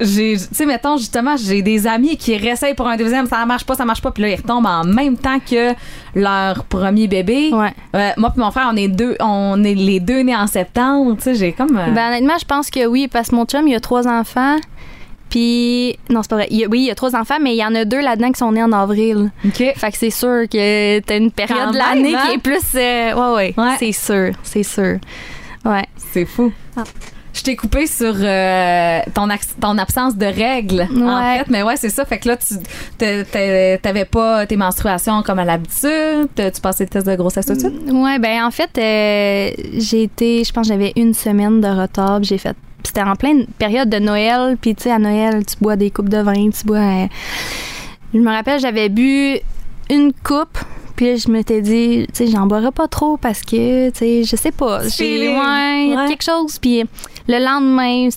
Speaker 2: j'ai, tu sais, mettons, justement, j'ai des amis qui réessayent pour un deuxième, ça marche pas, ça marche pas, puis là, ils retombent en même temps que leur premier bébé.
Speaker 3: ouais.
Speaker 2: Euh, moi puis mon frère, on est deux, on est les deux nés en septembre. Tu sais, j'ai comme. euh,
Speaker 3: Ben, honnêtement, je pense que oui, parce que mon chum, il a trois enfants. Puis, non, c'est pas vrai. Il y a- oui, il y a trois enfants, mais il y en a deux là-dedans qui sont nés en avril.
Speaker 2: ok.
Speaker 3: Fait que c'est sûr que t'as une période
Speaker 2: Quand
Speaker 3: de l'année
Speaker 2: hein?
Speaker 3: qui est plus. euh, ouais, ouais.
Speaker 2: Ouais.
Speaker 3: C'est sûr. C'est sûr. Ouais.
Speaker 2: C'est fou.
Speaker 3: Ah.
Speaker 2: Je t'ai coupé sur euh, ton, absence de règles, en fait. Mais ouais, c'est ça. Fait que là, tu t'a- t'a- t'avais pas tes menstruations comme à l'habitude. Tu passais le test de grossesse tout de suite?
Speaker 3: Ouais, ben en fait, euh, j'ai été. Je pense que j'avais une semaine de retard. J'ai fait. C'était en pleine période de Noël. Puis, tu sais, à Noël, tu bois des coupes de vin. Tu bois. euh, je me rappelle, j'avais bu une coupe. Puis je m'étais dit, tu sais, j'en boirai pas trop parce que, tu sais, je sais pas. J'ai
Speaker 2: Feeling.
Speaker 3: ouais, quelque chose. Puis le lendemain,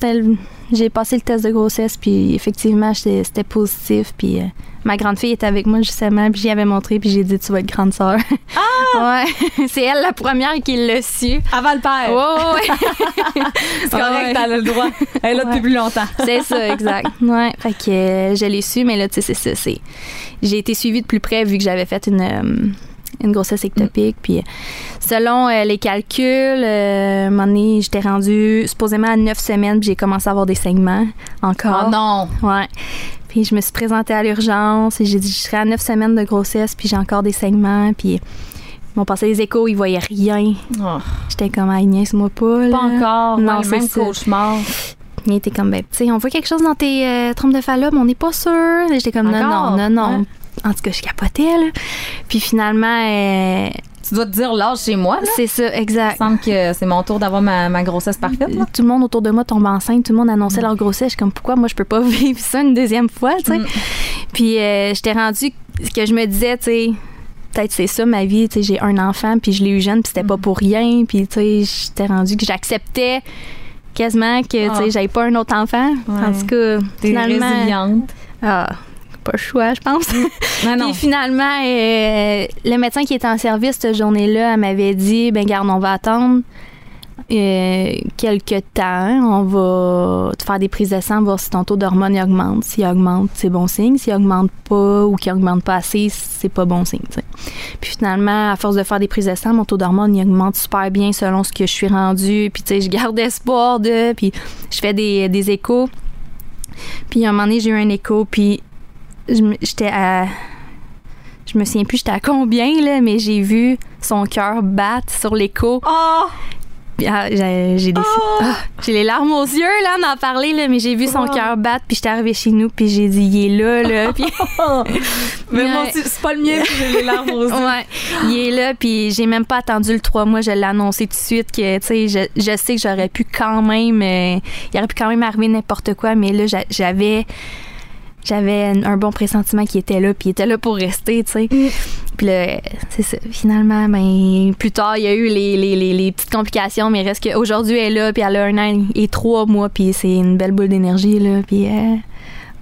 Speaker 3: j'ai passé le test de grossesse. Puis effectivement, c'était positif. Puis euh, ma grande fille était avec moi justement. Puis j'y avais montré. Puis j'ai dit, tu vas être grande sœur. Ah! <laughs> ouais. C'est elle la première qui l'a su.
Speaker 2: Avant le père.
Speaker 3: Ouais, ouais, <laughs>
Speaker 2: c'est correct,
Speaker 3: Ouais.
Speaker 2: t'as le droit. Elle là depuis plus longtemps.
Speaker 3: C'est ça, exact. Ouais. Fait que euh, je l'ai su, mais là, tu sais, c'est ça. J'ai été suivie de plus près vu que j'avais fait une, euh, une grossesse ectopique. Puis, euh, selon euh, les calculs, euh, à un moment donné, j'étais rendue supposément à neuf semaines, puis j'ai commencé à avoir des saignements encore.
Speaker 2: Oh non.
Speaker 3: Ouais. Puis je me suis présentée à l'urgence et j'ai dit je serai à neuf semaines de grossesse, puis j'ai encore des saignements, puis ils m'ont passé les échos, ils voyaient rien.
Speaker 2: Oh,
Speaker 3: J'étais comme ah, niaise-moi pas. Là.
Speaker 2: pas encore.
Speaker 3: Non,
Speaker 2: Ouais, même cauchemar.
Speaker 3: Il était comme, ben, tu sais, on voit quelque chose dans tes euh, trompes de Fallope, mais on n'est pas sûr. J'étais comme, non,
Speaker 2: Encore?
Speaker 3: non, non, non.
Speaker 2: Ouais.
Speaker 3: En tout cas, je capotais, là. Puis finalement, euh,
Speaker 2: Tu dois te dire l'âge chez moi.
Speaker 3: C'est ça,
Speaker 2: Il
Speaker 3: exact.
Speaker 2: me semble que c'est mon tour d'avoir ma, ma grossesse parfaite. Là.
Speaker 3: Tout le monde autour de moi tombe enceinte, tout le monde annonçait
Speaker 2: Mm.
Speaker 3: leur grossesse. Je suis comme, pourquoi moi, je peux pas <laughs> vivre ça une deuxième fois, tu sais?
Speaker 2: Mm.
Speaker 3: Puis euh, j'étais rendue, ce que je me disais, tu sais, peut-être c'est ça ma vie. Tu sais, j'ai un enfant, puis je l'ai eu jeune, puis c'était pas pour rien. Puis, tu sais, j'étais rendue que j'acceptais quasiment que,
Speaker 2: Ah.
Speaker 3: j'avais pas un autre enfant. En
Speaker 2: Ouais.
Speaker 3: tout cas,
Speaker 2: T'es
Speaker 3: finalement...
Speaker 2: résiliente.
Speaker 3: Ah, pas le choix, je pense.
Speaker 2: Non, <laughs> non.
Speaker 3: Puis finalement, euh, le médecin qui était en service cette journée-là, elle m'avait dit, ben garde, on va attendre euh, quelques temps. On va te faire des prises de sang, voir si ton taux d'hormones il augmente. S'il augmente, c'est bon signe. S'il augmente pas ou qu'il augmente pas assez, c'est pas bon signe. Puis finalement, à force de faire des prises de sang, mon taux d'hormones il augmente super bien selon ce que je suis rendue. Puis tu sais, je garde espoir de. Puis je fais des, des échos. Puis à un moment donné, j'ai eu un écho, puis j'étais à. Je me souviens plus, j'étais à combien, là, mais j'ai vu son cœur battre sur l'écho.
Speaker 2: Oh!
Speaker 3: Ah, j'ai des-
Speaker 2: Oh!
Speaker 3: ah, les larmes aux yeux, là, d'en parler, là, mais j'ai vu son
Speaker 2: Oh.
Speaker 3: cœur battre, puis j'étais arrivée chez nous, puis j'ai dit, il est là, là. <laughs> Puis,
Speaker 2: Mais
Speaker 3: Ouais.
Speaker 2: c'est pas le mien, puis j'ai les larmes aux yeux.
Speaker 3: ouais, il est là, puis j'ai même pas attendu le trois mois, je l'ai annoncé tout de suite, que, tu sais, je, je sais que j'aurais pu quand même, euh, il aurait pu quand même arriver n'importe quoi, mais là, j'a- j'avais j'avais un bon pressentiment qui était là, puis il était là pour rester, tu sais. Puis là, c'est ça. Finalement, ben, plus tard, il y a eu les, les, les, les petites complications, mais reste qu'aujourd'hui, elle est là, puis elle a un an et trois mois, puis c'est une belle boule d'énergie, là. Puis, euh,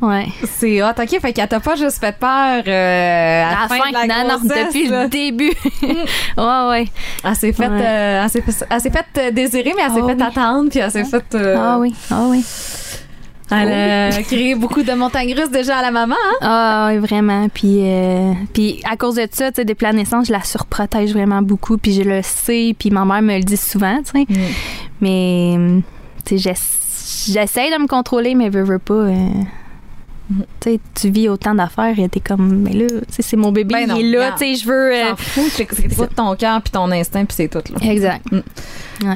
Speaker 3: ouais.
Speaker 2: C'est hot. OK, fait qu'elle t'a pas juste fait peur euh, à la fin, de la
Speaker 3: non, depuis
Speaker 2: là.
Speaker 3: le début. <laughs> ouais, ouais.
Speaker 2: Elle s'est faite
Speaker 3: Ouais.
Speaker 2: euh, elle s'est fait, désirer, mais elle s'est
Speaker 3: Ah
Speaker 2: fait
Speaker 3: oui.
Speaker 2: attendre, puis elle s'est fait... euh,
Speaker 3: Ah oui, ah oui.
Speaker 2: Elle a créé beaucoup de montagnes russes déjà à la maman, hein?
Speaker 3: Ah oui, vraiment. Puis, euh, puis à cause de ça, tu sais, depuis la naissance, je la surprotège vraiment beaucoup, puis je le sais, puis ma mère me le dit souvent, tu sais. Mais, euh, tu sais, j'essaie de me contrôler, mais veux, veux pas. euh,
Speaker 2: Mhm.
Speaker 3: Tu vis autant d'affaires et t'es comme, mais là, tu sais, c'est mon bébé,
Speaker 2: Ben non,
Speaker 3: il est là, tu sais, je veux. euh,
Speaker 2: c'est tout ton cœur puis ton instinct puis c'est tout là.
Speaker 3: Exact.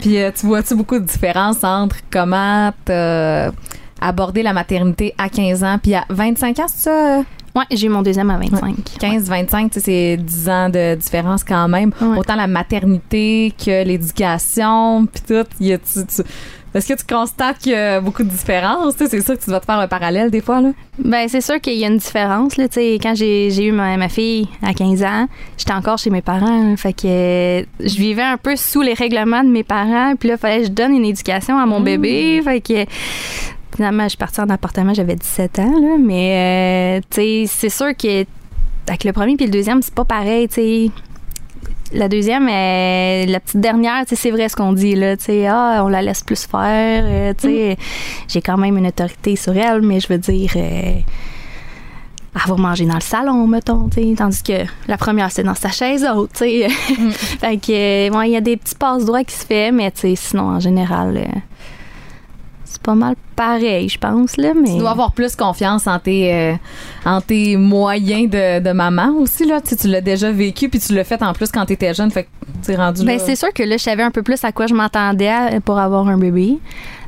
Speaker 2: Puis euh, tu vois-tu beaucoup de différence entre comment abordé la maternité à 15 ans puis à 25 ans, c'est ça?
Speaker 3: Ouais, j'ai eu mon deuxième à 25.
Speaker 2: 15, 25, tu sais, c'est 10 ans de différence quand même.
Speaker 3: Ouais.
Speaker 2: Autant la maternité que l'éducation, puis tout. Y a tu, tu- est-ce que tu constates qu'il y a beaucoup de différences? C'est sûr que tu dois te faire un parallèle des fois. Là.
Speaker 3: Ben, c'est sûr qu'il y a une différence. Là, quand j'ai, eu ma, ma fille à 15 ans, j'étais encore chez mes parents. fait que euh, je vivais un peu sous les règlements de mes parents. Puis là, il fallait que je donne une éducation à mon bébé. Fait que finalement, je suis partie en appartement, j'avais 17 ans. Là, mais euh, c'est sûr que avec le premier puis le deuxième, c'est pas pareil. tu sais. La deuxième, euh, la petite dernière, c'est vrai ce qu'on dit là, tu ah, on la laisse plus faire, euh, tu sais, j'ai quand même une autorité sur elle, mais je veux dire, elle va manger dans le salon, mettons, tu tandis que la première, c'est dans sa chaise haute, tu sais. <laughs> fait que, il y a des petits passe-droits qui se fait, mais tu sais, sinon, en général, c'est pas mal pareil, je pense, là, mais...
Speaker 2: Tu dois avoir plus confiance en tes, euh, en tes moyens de, de maman aussi. Là. Tu, sais, tu l'as déjà vécu puis tu l'as fait en plus quand tu étais jeune. Fait que es rendu
Speaker 3: Ben, c'est sûr que là, je savais un peu plus à quoi je m'attendais à- pour avoir un bébé.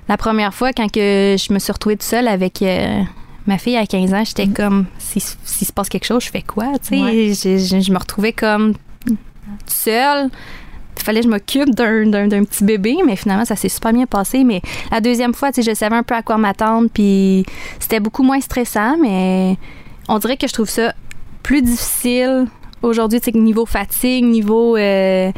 Speaker 3: La première fois, quand que je me suis retrouvée toute seule avec euh, ma fille à 15 ans, j'étais comme, si- s'il se passe quelque chose, je fais quoi? Tu sais,
Speaker 2: Ouais.
Speaker 3: je, je- je me retrouvais comme toute seule. Il fallait que je m'occupe d'un, petit bébé, mais finalement, ça s'est super bien passé. Mais la deuxième fois, je savais un peu à quoi m'attendre, puis c'était beaucoup moins stressant, mais on dirait que je trouve ça plus difficile aujourd'hui, tu sais, niveau fatigue, niveau... euh,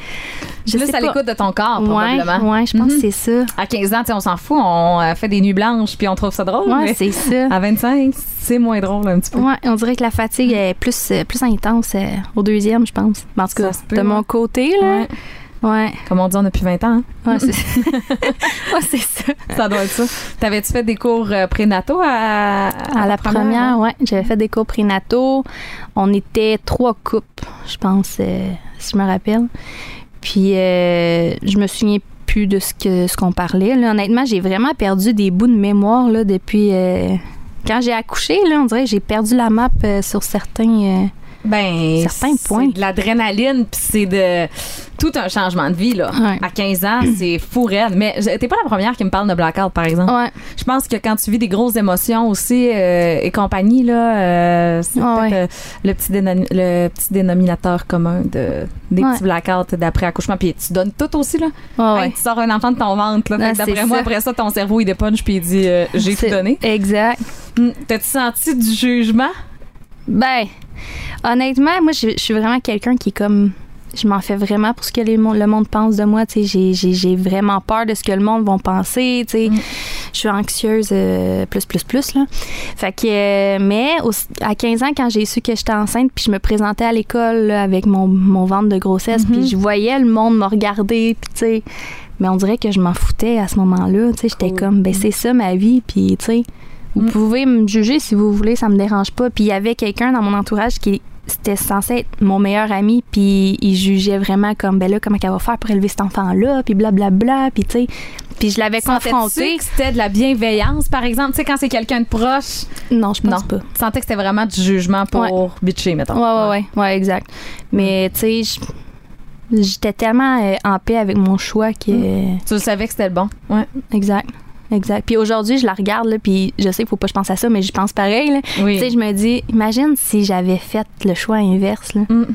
Speaker 3: je
Speaker 2: plus
Speaker 3: sais
Speaker 2: à l'écoute de ton corps, probablement.
Speaker 3: ouais, je pense
Speaker 2: Mhm.
Speaker 3: que c'est ça.
Speaker 2: À 15 ans, tu sais, on s'en fout, on euh, fait des nuits blanches puis on trouve ça drôle. Mais
Speaker 3: c'est ça. <laughs>
Speaker 2: à 25, c'est moins drôle un petit peu.
Speaker 3: Ouais, on dirait que la fatigue est plus, euh, plus intense euh, au deuxième, je pense. En tout cas, de mon côté, là.
Speaker 2: Ouais.
Speaker 3: Ouais,
Speaker 2: Comme on dit, on a plus 20 ans. hein?
Speaker 3: ouais, c'est <laughs> ouais, ça.
Speaker 2: Ça doit être ça. T'avais-tu fait des cours euh, prénataux à,
Speaker 3: À la première, ouais, j'avais fait des cours prénataux. On était trois couples, je pense, euh, si je me rappelle. Puis, euh, je me souviens plus de ce que ce qu'on parlait. Là. Honnêtement, j'ai vraiment perdu des bouts de mémoire là, depuis. euh, quand j'ai accouché, là, on dirait que j'ai perdu la map sur certains.
Speaker 2: Ben,
Speaker 3: Certains points.
Speaker 2: de l'adrénaline, puis c'est de tout un changement de vie, là.
Speaker 3: Ouais.
Speaker 2: À 15 ans, c'est fou raide. Mais t'es pas la première qui me parle de blackout, par exemple.
Speaker 3: Ouais.
Speaker 2: Je pense que quand tu vis des grosses émotions aussi euh, et compagnie, là, euh, c'est
Speaker 3: Ah
Speaker 2: peut-être
Speaker 3: ouais.
Speaker 2: euh, le, petit dénom- le petit dénominateur commun de, des
Speaker 3: Ouais.
Speaker 2: petits blackouts d'après accouchement. Puis tu donnes tout aussi, là.
Speaker 3: Ouais,
Speaker 2: Hey,
Speaker 3: ouais.
Speaker 2: tu sors un enfant de ton ventre, là.
Speaker 3: Ah,
Speaker 2: d'après moi,
Speaker 3: ça.
Speaker 2: après ça, ton cerveau, il dépunche puis il dit euh, J'ai tout donné.
Speaker 3: Exact.
Speaker 2: Hum, T'as-tu senti du jugement?
Speaker 3: Ben, Honnêtement, moi, je, je suis vraiment quelqu'un qui est comme. Je m'en fais vraiment pour ce que les le monde pense de moi. tu sais. J'ai- vraiment peur de ce que le monde va penser. tu sais.
Speaker 2: Mm.
Speaker 3: Je suis anxieuse euh, plus, plus, plus. Là. Fait que, euh, mais au- à 15 ans, quand j'ai su que j'étais enceinte, puis je me présentais à l'école avec mon, mon ventre de grossesse, puis je voyais le monde me regarder, puis tu sais. Mais on dirait que je m'en foutais à ce moment-là. tu sais. J'étais
Speaker 2: Cool.
Speaker 3: comme, ben c'est ça ma vie, puis tu sais. Vous
Speaker 2: Mm.
Speaker 3: pouvez me juger si vous voulez, ça me dérange pas. Puis il y avait quelqu'un dans mon entourage qui c'était censé être mon meilleur ami, puis il jugeait vraiment comme, ben là, comment qu'elle va faire pour élever cet enfant-là, puis blablabla, puis tu sais. Puis je l'avais confronté.
Speaker 2: que c'était de la bienveillance, par exemple? Tu sais, quand c'est quelqu'un de proche,
Speaker 3: Non, je pense
Speaker 2: non.
Speaker 3: pas.
Speaker 2: Tu sentais que c'était vraiment du jugement pour bitcher, mettons.
Speaker 3: Ouais, ouais, ouais, ouais, exact. Mais tu sais, j'étais tellement euh, en paix avec mon choix que.
Speaker 2: Tu le savais que c'était le bon. Ouais.
Speaker 3: Exact. Exact. Puis aujourd'hui, je la regarde, là, puis je sais qu'il faut pas que je pense à ça, mais j'y pense pareil.
Speaker 2: Oui.
Speaker 3: Tu sais, je me dis, imagine si j'avais fait le choix inverse. Là.
Speaker 2: Mm.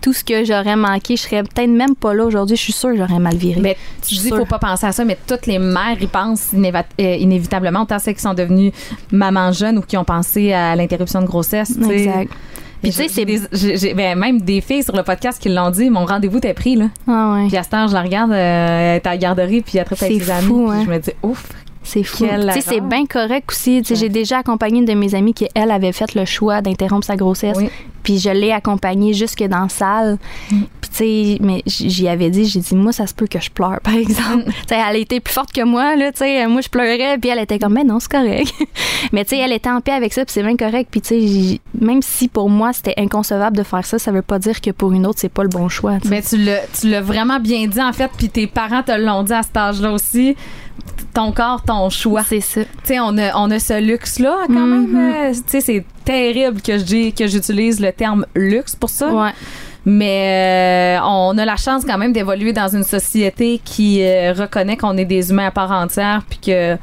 Speaker 3: Tout ce que j'aurais manqué, je serais peut-être même pas là aujourd'hui. Je suis sûre que j'aurais mal viré.
Speaker 2: Mais tu
Speaker 3: Je
Speaker 2: dis
Speaker 3: sûre.
Speaker 2: faut pas penser à ça, mais toutes les mères y pensent euh, inévitablement, autant celles qui sont devenues mamans jeunes ou qui ont pensé à l'interruption de grossesse. tu sais.
Speaker 3: exact. Puis tu sais, c'est.
Speaker 2: ben, même des filles sur le podcast qui l'ont dit, mon rendez-vous t'es pris, là.
Speaker 3: Ah ouais.
Speaker 2: Puis à cette heure, je la regarde, euh, elle est à la garderie, puis après, avec ses amis,
Speaker 3: fou,
Speaker 2: puis
Speaker 3: hein.
Speaker 2: je me dis, ouf.
Speaker 3: C'est fou. C'est bien correct aussi.
Speaker 2: Ouais.
Speaker 3: J'ai déjà accompagné une de mes amies qui, elle, avait fait le choix d'interrompre sa grossesse.
Speaker 2: Oui.
Speaker 3: Puis je l'ai accompagnée jusque dans la salle.
Speaker 2: Mm.
Speaker 3: Puis tu sais, mais j'y avais dit, j'ai dit, moi, ça se peut que je pleure, par exemple.
Speaker 2: Mm. <laughs>
Speaker 3: Tu sais, elle était plus forte que moi, là, tu sais. Moi, je pleurais, puis elle était comme, mais non, c'est correct. <laughs> mais tu sais, elle était en paix avec ça, puis c'est bien correct. Puis tu sais, même si pour moi, c'était inconcevable de faire ça, ça veut pas dire que pour une autre, c'est pas le bon choix. tu sais.
Speaker 2: Mais tu l'as, tu l'as vraiment bien dit, en fait, puis tes parents te l'ont dit à cet âge-là aussi. Ton corps, ton choix.
Speaker 3: C'est ça.
Speaker 2: Tu sais, on a, on a ce luxe-là, quand même. euh, Tu sais, c'est terrible que je dis- que j'utilise le terme luxe pour ça.
Speaker 3: Ouais.
Speaker 2: Mais euh, on a la chance quand même d'évoluer dans une société qui euh, reconnaît qu'on est des humains à part entière, puis que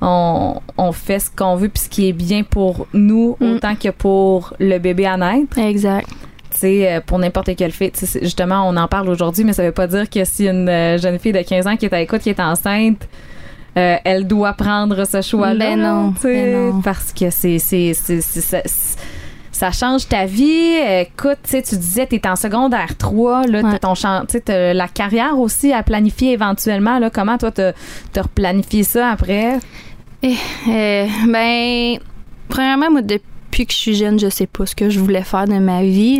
Speaker 2: on, on fait ce qu'on veut, puis ce qui est bien pour nous,
Speaker 3: Mm.
Speaker 2: autant que pour le bébé à naître.
Speaker 3: Exact.
Speaker 2: Tu sais, euh, pour n'importe quelle fille. Justement, on en parle aujourd'hui, mais ça veut pas dire que si une jeune fille de 15 ans qui est à l'écoute, qui est enceinte, euh, elle doit prendre ce choix-là.
Speaker 3: Ben non,
Speaker 2: tu
Speaker 3: ben non.
Speaker 2: Parce que c'est, ça, change ta vie. Écoute, tu sais, tu disais, t'es en secondaire 3, là, t'as
Speaker 3: Ouais.
Speaker 2: ton champ, tu sais, t'as la carrière aussi à planifier éventuellement, là. Comment toi, t'as, t'as replanifié ça après?
Speaker 3: Euh, ben, premièrement, moi, depuis que je suis jeune, je sais pas ce que je voulais faire de ma vie.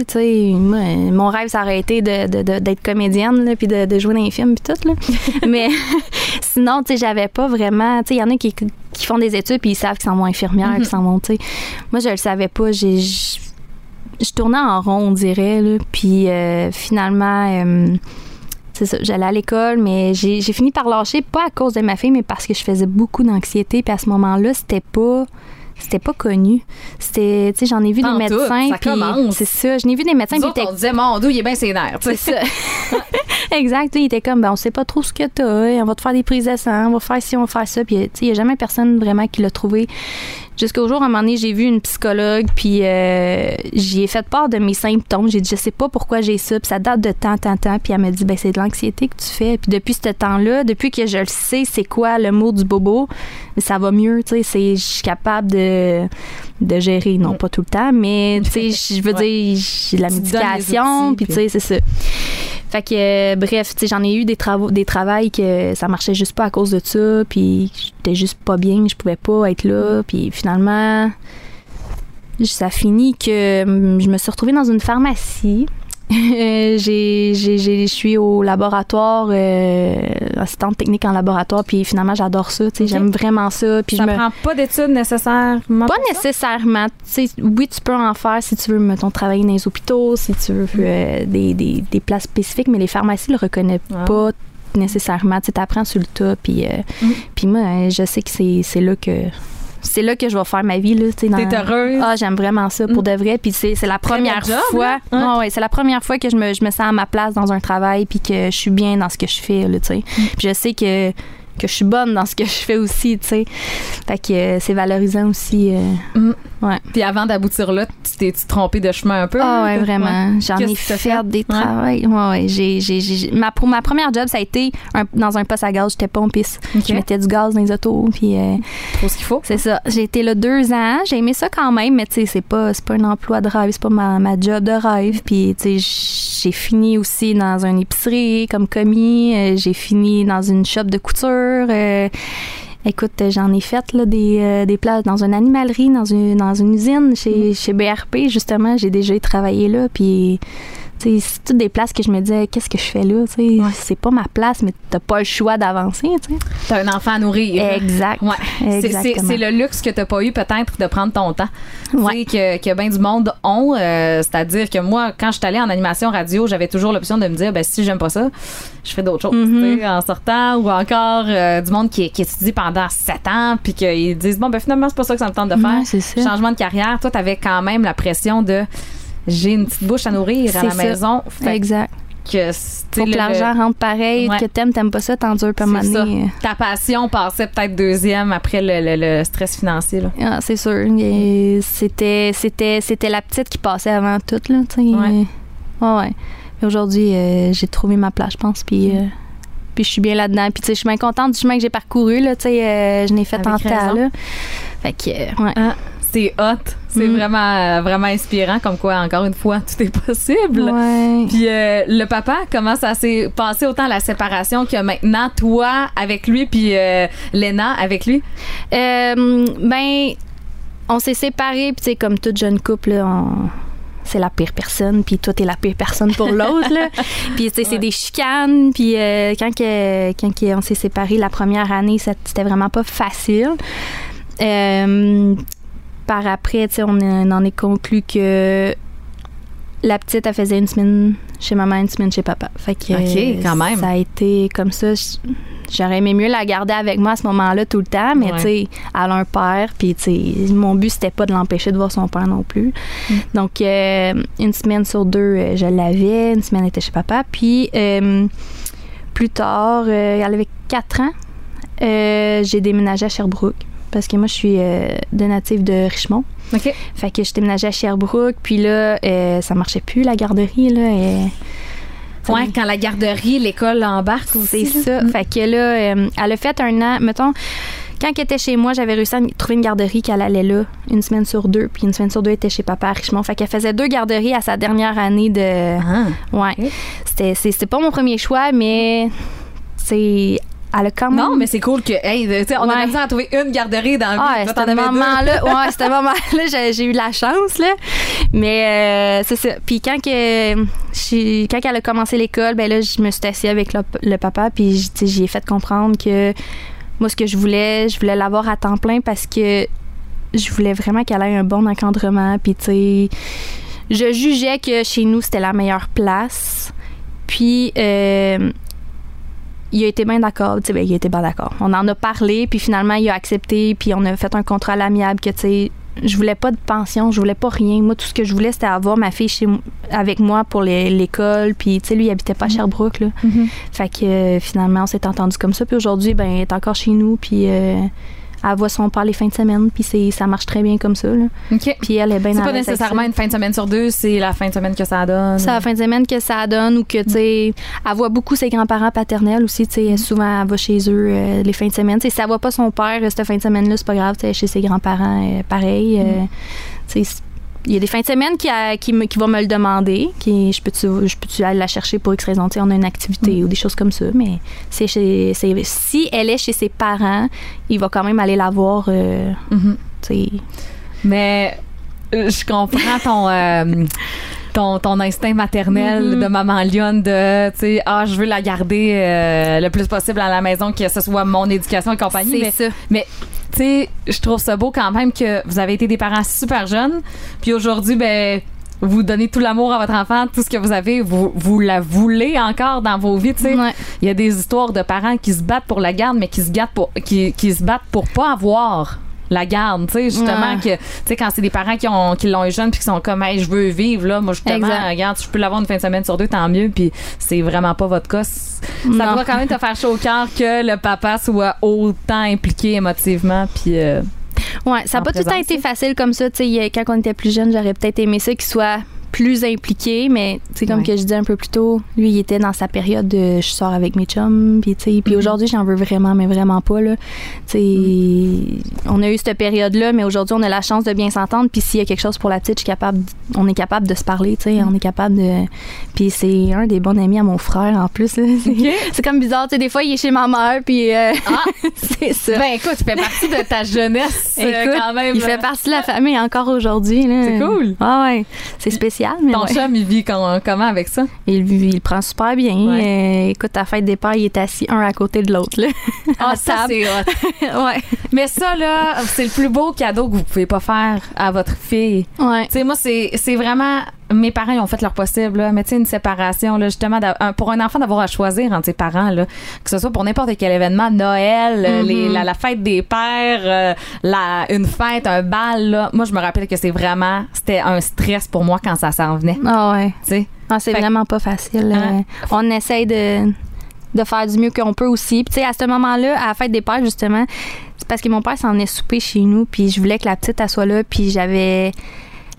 Speaker 3: Moi, mon rêve, ça aurait été de, de- de- d'être comédienne, là, puis de, jouer dans les films, puis tout, là. <laughs> Mais <laughs> sinon, tu sais, j'avais pas vraiment. Tu sais, il y en a qui, qui font des études, puis ils savent qu'ils s'en vont infirmières,
Speaker 2: Mhm.
Speaker 3: qu'ils tu sais. Moi, je le savais pas. J'ai. Je tournais en rond, on dirait, là. Puis euh, finalement. euh, c'est ça, j'allais à l'école, mais j'ai j'ai fini par lâcher, pas à cause de ma fille, mais parce que je faisais beaucoup d'anxiété. Puis à ce moment-là, c'était pas. C'était pas connu. C'était, tu sais, j'en ai vu des
Speaker 2: tout,
Speaker 3: médecins.
Speaker 2: ça.
Speaker 3: C'est ça, j'en ai vu des médecins
Speaker 2: Nous autres, on disait, mon dos, il est bien tu
Speaker 3: c'est ça. <laughs> exact. Il était comme, ben, on sait pas trop ce que t'as. On va te faire des prises de sang. On va faire ci, on va faire ça. Puis, tu sais, il y a jamais personne vraiment qui l'a trouvé. Jusqu'au jour, à un moment donné, j'ai vu une psychologue, puis euh, j'y ai fait part de mes symptômes. J'ai dit, je sais pas pourquoi j'ai ça, puis ça date de tant, tant, tant. Puis elle m'a dit, ben, c'est de l'anxiété que tu fais. Puis depuis ce temps-là, depuis que je le sais, c'est quoi le mot du bobo, ça va mieux, tu sais. c'est- Je suis capable de, de gérer, non pas tout le temps, mais, <laughs> tu sais, je veux
Speaker 2: Ouais.
Speaker 3: dire, j'ai de la
Speaker 2: Tu
Speaker 3: médication, puis, tu sais, c'est ça. Fait que, euh, bref, tu sais, j'en ai eu des travaux, des travails que ça marchait juste pas à cause de ça, puis j'étais juste pas bien, je pouvais pas être là, puis finalement, ça finit que hum, je me suis retrouvée dans une pharmacie. <laughs> J'ai, j'ai, j'ai- je suis au laboratoire, euh, assistante technique en laboratoire, puis finalement, j'adore ça, j'aime vraiment ça. Puis
Speaker 2: Ça
Speaker 3: je me...
Speaker 2: prend pas d'études nécessairement.
Speaker 3: Pas nécessairement. Oui, tu peux en faire si tu veux, mettons, travailler dans les hôpitaux, si tu veux euh, des, des, des places spécifiques, mais les pharmacies le reconnaissent
Speaker 2: Ah.
Speaker 3: pas nécessairement. Tu sais, t'apprends sur le tas, puis, euh,
Speaker 2: Mm.
Speaker 3: puis moi, je sais que c'est là que c'est là que je vais faire ma vie. Là, tu
Speaker 2: T'es heureuse?
Speaker 3: Ah, j'aime vraiment ça pour
Speaker 2: Mm.
Speaker 3: de vrai. Puis c'est, la première
Speaker 2: job,
Speaker 3: fois.
Speaker 2: là. Ouais.
Speaker 3: C'est la première fois que je me, je me sens à ma place dans un travail puis que je suis bien dans ce que je fais. Là, tu sais.
Speaker 2: Mm.
Speaker 3: Je sais que que je suis bonne dans ce que je fais aussi, tu sais. Fait que euh, c'est valorisant aussi. euh,
Speaker 2: Mm.
Speaker 3: ouais.
Speaker 2: Puis avant d'aboutir là, tu t'es-tu trompé de chemin un peu?
Speaker 3: Ah ouais,
Speaker 2: Ouais.
Speaker 3: vraiment. J'en ai fait,
Speaker 2: fait?
Speaker 3: des
Speaker 2: Ouais.
Speaker 3: travails. Ouais, ouais. J'ai, j'ai, j'ai- ma, pour ma première job, ça a été un- dans un poste à gaz. J'étais pompiste.
Speaker 2: Ok.
Speaker 3: Je mettais du gaz dans les autos. Puis euh,
Speaker 2: ce qu'il faut.
Speaker 3: c'est ça. J'ai été là deux ans. J'ai aimé ça quand même, mais tu sais, c'est pas, c'est pas un emploi de rêve. C'est pas ma, ma job de rêve. Puis tu sais, j'ai fini aussi dans une épicerie comme commis. Euh, j'ai fini dans une shop de couture. Euh, Écoute, j'en ai fait là, des, euh, des places dans une animalerie, dans une, dans une usine chez, chez BRP, justement. J'ai déjà travaillé là. Puis, c'est toutes des places que je me disais, qu'est-ce que je fais là? Tu sais, C'est pas ma place, mais t'as pas le choix d'avancer.
Speaker 2: T'as un enfant à nourrir.
Speaker 3: Exact.
Speaker 2: Ouais. C'est- le luxe que t'as pas eu peut-être de prendre ton temps.
Speaker 3: Ouais.
Speaker 2: Tu sais, que, que bien du monde ont. euh, C'est-à-dire que moi, quand je suis allée en animation radio, j'avais toujours l'option de me dire, ben, si j'aime pas ça, je fais d'autres choses
Speaker 3: Mhm.
Speaker 2: sais, en sortant. Ou encore euh, du monde qui, qui étudie pendant sept ans puis qu'ils disent, bon, ben finalement, c'est pas ça que ça me tente de faire.
Speaker 3: Ouais.
Speaker 2: Changement de carrière. Toi, t'avais quand même la pression de j'ai une petite bouche à nourrir à la
Speaker 3: ça.
Speaker 2: maison. Fait
Speaker 3: Exact.
Speaker 2: que,
Speaker 3: Faut que
Speaker 2: le-
Speaker 3: l'argent rentre pareil,
Speaker 2: Ouais.
Speaker 3: que t'aimes, t'aimes pas ça, t'endures pas
Speaker 2: ça.
Speaker 3: monnaie.
Speaker 2: Ta passion passait peut-être deuxième après le, le- le stress financier.
Speaker 3: Ah, c'est sûr. C'était, c'était, c'était la petite qui passait avant tout, là.
Speaker 2: Ouais.
Speaker 3: Ouais, aujourd'hui, euh, j'ai trouvé ma place, je pense, puis... Euh, puis je suis bien là-dedans. Puis tu sais, je suis bien contente du chemin que j'ai parcouru, là, tu sais. euh, je n'ai fait
Speaker 2: Avec
Speaker 3: en temps,
Speaker 2: raison.
Speaker 3: là. Fait que, euh, ouais.
Speaker 2: Ah, c'est hot. C'est
Speaker 3: Mm.
Speaker 2: vraiment, euh, vraiment inspirant, comme quoi, encore une fois, tout est possible.
Speaker 3: Ouais.
Speaker 2: Puis euh, le papa, comment ça s'est passé autant la séparation que maintenant, toi avec lui, puis euh, Léna avec lui?
Speaker 3: Euh, ben, on s'est séparés, puis tu comme toute jeune couple, là, on- c'est la pire personne, puis toi, t'es la pire personne pour <laughs> l'autre. Puis, c'est des chicanes, puis euh, quand, que, quand que on s'est séparés la première année, c'était vraiment pas facile. Euh, par après, tu sais, on, en- on en est conclu que la petite, elle faisait une semaine chez maman, une semaine chez papa. Fait que,
Speaker 2: OK, quand même.
Speaker 3: Ça a été comme ça. J'aurais aimé mieux la garder avec moi à ce moment-là tout le temps, mais
Speaker 2: Ouais.
Speaker 3: tu sais, elle a un père, puis tu sais, mon but c'était pas de l'empêcher de voir son père non plus.
Speaker 2: Mm.
Speaker 3: Donc euh, une semaine sur deux, euh, je l'avais, une semaine elle était chez papa, puis euh, plus tard, euh, elle avait 4 ans, euh, j'ai déménagé à Sherbrooke parce que moi je suis euh, de native de Richmond.
Speaker 2: OK.
Speaker 3: Fait que je déménageais à Sherbrooke, puis là, euh, ça marchait plus, la garderie, là. et-
Speaker 2: Ouais, quand la garderie, l'école embarque
Speaker 3: c'est ça.
Speaker 2: Mm.
Speaker 3: Fait que là, euh, elle a fait un an, mettons, quand elle était chez moi, j'avais réussi à trouver une garderie qu'elle allait là, une semaine sur deux, puis une semaine sur deux, elle était chez papa à Richmond. Fait qu'elle faisait deux garderies à sa dernière année de.
Speaker 2: Ah.
Speaker 3: Ouais.
Speaker 2: Ok.
Speaker 3: C'était, c'est- c'était pas mon premier choix, mais c'est. Elle a quand même.
Speaker 2: Non, mais c'est cool que, hey, on a
Speaker 3: Ouais.
Speaker 2: besoin à trouver une garderie dans vie.
Speaker 3: Ah,
Speaker 2: Toi,
Speaker 3: c'était moment-là. <laughs> Ouais, c'était moment-là, j'ai, j'ai eu la chance, là. Mais euh, c'est ça. Puis quand, que, j'ai- quand elle a commencé l'école, ben là, je me suis assise avec le, le papa, puis j- tu sais, j'y ai fait comprendre que moi, ce que je voulais, je voulais l'avoir à temps plein parce que je voulais vraiment qu'elle ait un bon encadrement. Puis, tu sais, je jugeais que chez nous, c'était la meilleure place. Puis, euh, il a été bien d'accord. Tu sais, ben, il a été bien d'accord. On en a parlé, puis finalement, il a accepté, puis on a fait un contrat à l'amiable que, tu sais, je voulais pas de pension, je voulais pas rien. Moi, tout ce que je voulais, c'était avoir ma fille chez, avec moi pour l'école. Puis, tu sais, lui, il habitait pas à Sherbrooke, là.
Speaker 2: Mhm.
Speaker 3: Fait que euh, finalement, on s'est entendu comme ça. Puis aujourd'hui, ben, elle est encore chez nous, puis euh, elle voit son père les fins de semaine, puis c'est- ça marche très bien comme ça, là. Puis elle est bien
Speaker 2: C'est pas nécessairement une fin de semaine sur deux, c'est la fin de semaine que ça donne.
Speaker 3: C'est la fin de semaine que ça donne ou que, tu sais, elle voit beaucoup ses grands-parents paternels aussi, tu sais, souvent elle va chez eux euh, les fins de semaine. Tu sais, si elle voit pas son père euh, cette fin de semaine-là, c'est pas grave, tu sais, chez ses grands-parents, euh, pareil. euh, tu sais, il y a des fins de semaine qui, a- qui, me, qui vont me le demander, qui je peux-tu peux aller la chercher pour X raison, on a une activité ou des choses comme ça, mais c'est si elle est chez ses parents, il va quand même aller la voir, euh,
Speaker 2: Mhm.
Speaker 3: sais.
Speaker 2: Mais euh, je comprends ton. euh, Ton, ton instinct maternel
Speaker 3: Mhm.
Speaker 2: de maman lionne de, tu sais, ah, je veux la garder euh, le plus possible à la maison, que ce soit mon éducation et compagnie. Mais,
Speaker 3: C'est ça.
Speaker 2: mais tu sais, je trouve ça beau quand même que vous avez été des parents super jeunes, puis aujourd'hui, ben, vous donnez tout l'amour à votre enfant, tout ce que vous avez, vous, vous la voulez encore dans vos vies, tu sais.
Speaker 3: Ouais.
Speaker 2: Il y a des histoires de parents qui se battent pour la garde, mais qui se, battent pour, qui, qui se battent pour pas avoir la garde, tu sais, justement
Speaker 3: Ouais.
Speaker 2: que, tu sais, quand c'est des parents qui ont qui l'ont eu jeune puis qui sont comme, hey, je veux vivre là, moi justement,
Speaker 3: Exact.
Speaker 2: regarde, je peux l'avoir une fin de semaine sur deux, tant mieux, puis c'est vraiment pas votre cas. Ça doit quand même te faire chaud au cœur que le papa soit autant impliqué émotivement, puis. euh,
Speaker 3: Ouais, ça n'a pas tout le temps été facile comme ça. Tu sais, quand on était plus jeune, j'aurais peut-être aimé ça qu'il soit plus impliqué, mais c'est comme
Speaker 2: Ouais.
Speaker 3: que je disais un peu plus tôt, lui, il était dans sa période de je sors avec mes chums, puis tu sais, puis
Speaker 2: Mhm.
Speaker 3: aujourd'hui, j'en veux vraiment, mais vraiment pas, là. Tu sais,
Speaker 2: Mhm.
Speaker 3: on a eu cette période-là, mais aujourd'hui, on a la chance de bien s'entendre, puis s'il y a quelque chose pour la petite, je suis capable, on est capable de se parler, tu sais,
Speaker 2: Mhm.
Speaker 3: on est capable de... Puis c'est un des bons amis à mon frère, en plus. <laughs> C'est-
Speaker 2: OK.
Speaker 3: C'est comme bizarre, tu sais, des fois, il est chez ma mère, puis euh,
Speaker 2: Ah! <laughs>
Speaker 3: c'est ça.
Speaker 2: Ben écoute, tu fais partie de ta jeunesse euh,
Speaker 3: Écoute,
Speaker 2: quand même.
Speaker 3: il fait partie de la famille encore aujourd'hui. là.
Speaker 2: C'est cool.
Speaker 3: Ah ouais, c'est spécial, mais
Speaker 2: Ton
Speaker 3: ouais.
Speaker 2: chum, il vit com- comment avec ça?
Speaker 3: il, il le prend super bien.
Speaker 2: Ouais.
Speaker 3: Euh, écoute, à la fête des pères, il est assis un à côté de l'autre.
Speaker 2: Ah, <laughs>
Speaker 3: À
Speaker 2: ça, c'est <laughs>
Speaker 3: ouais.
Speaker 2: Mais ça, là, c'est le plus beau cadeau que vous pouvez pas faire à votre fille.
Speaker 3: Ouais.
Speaker 2: Tu sais, moi, c'est vraiment. Mes parents, ont fait leur possible, là. Mais tu sais, une séparation, là, justement, un- pour un enfant d'avoir à choisir entre ses parents, là, que ce soit pour n'importe quel événement, Noël, euh,
Speaker 3: Mhm.
Speaker 2: les- la, la fête des pères, euh, la, une fête, un bal, là. Moi, je me rappelle que c'est vraiment. C'était un stress pour moi quand ça s'en venait.
Speaker 3: Ah ouais.
Speaker 2: Tu sais.
Speaker 3: Ah, c'est vraiment pas facile.
Speaker 2: Hein?
Speaker 3: Euh, on essaye de, de faire du mieux qu'on peut aussi. Puis, tu sais, à ce moment-là, à la fête des pères, justement, c'est parce que mon père s'en est soupé chez nous, puis je voulais que la petite, elle soit là, puis j'avais.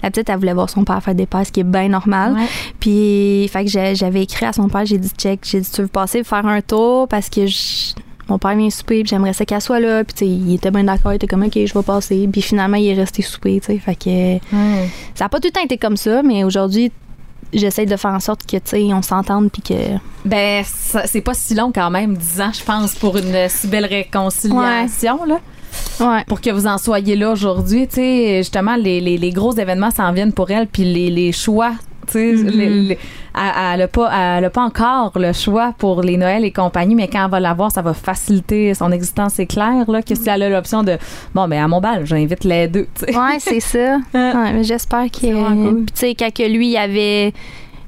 Speaker 3: La petite, elle voulait voir son père fête des pères, ce qui est bien normal.
Speaker 2: Ouais.
Speaker 3: Puis, fait que j'avais écrit à son père, j'ai dit, check, j'ai dit, tu veux passer faire un tour? Parce que je- mon père vient souper, puis j'aimerais ça qu'elle soit là. Puis, tu sais, il était bien d'accord, il était comme, OK, je vais passer. Puis, finalement, il est resté souper, tu sais. Fait que ça n'a pas tout le temps été comme ça, mais aujourd'hui, j'essaie de faire en sorte que, tu sais, on s'entende, puis que.
Speaker 2: Ben, c'est pas si long quand même, 10 ans, je pense, pour une si belle réconciliation, là.
Speaker 3: Ouais.
Speaker 2: Pour que vous en soyez là aujourd'hui, tu sais, justement, les, les, les gros événements s'en viennent pour elle, puis les, les choix, tu sais, les- les- elle, elle a pas, pas encore le choix pour les Noëls et compagnie, mais quand elle va l'avoir, ça va faciliter son existence, c'est clair, là, que si elle a l'option de, bon, ben, à mon bal, j'invite les deux.
Speaker 3: Ouais, <laughs> c'est ça. Ouais, j'espère que.
Speaker 2: Cool.
Speaker 3: Tu sais, quand que lui, il y avait.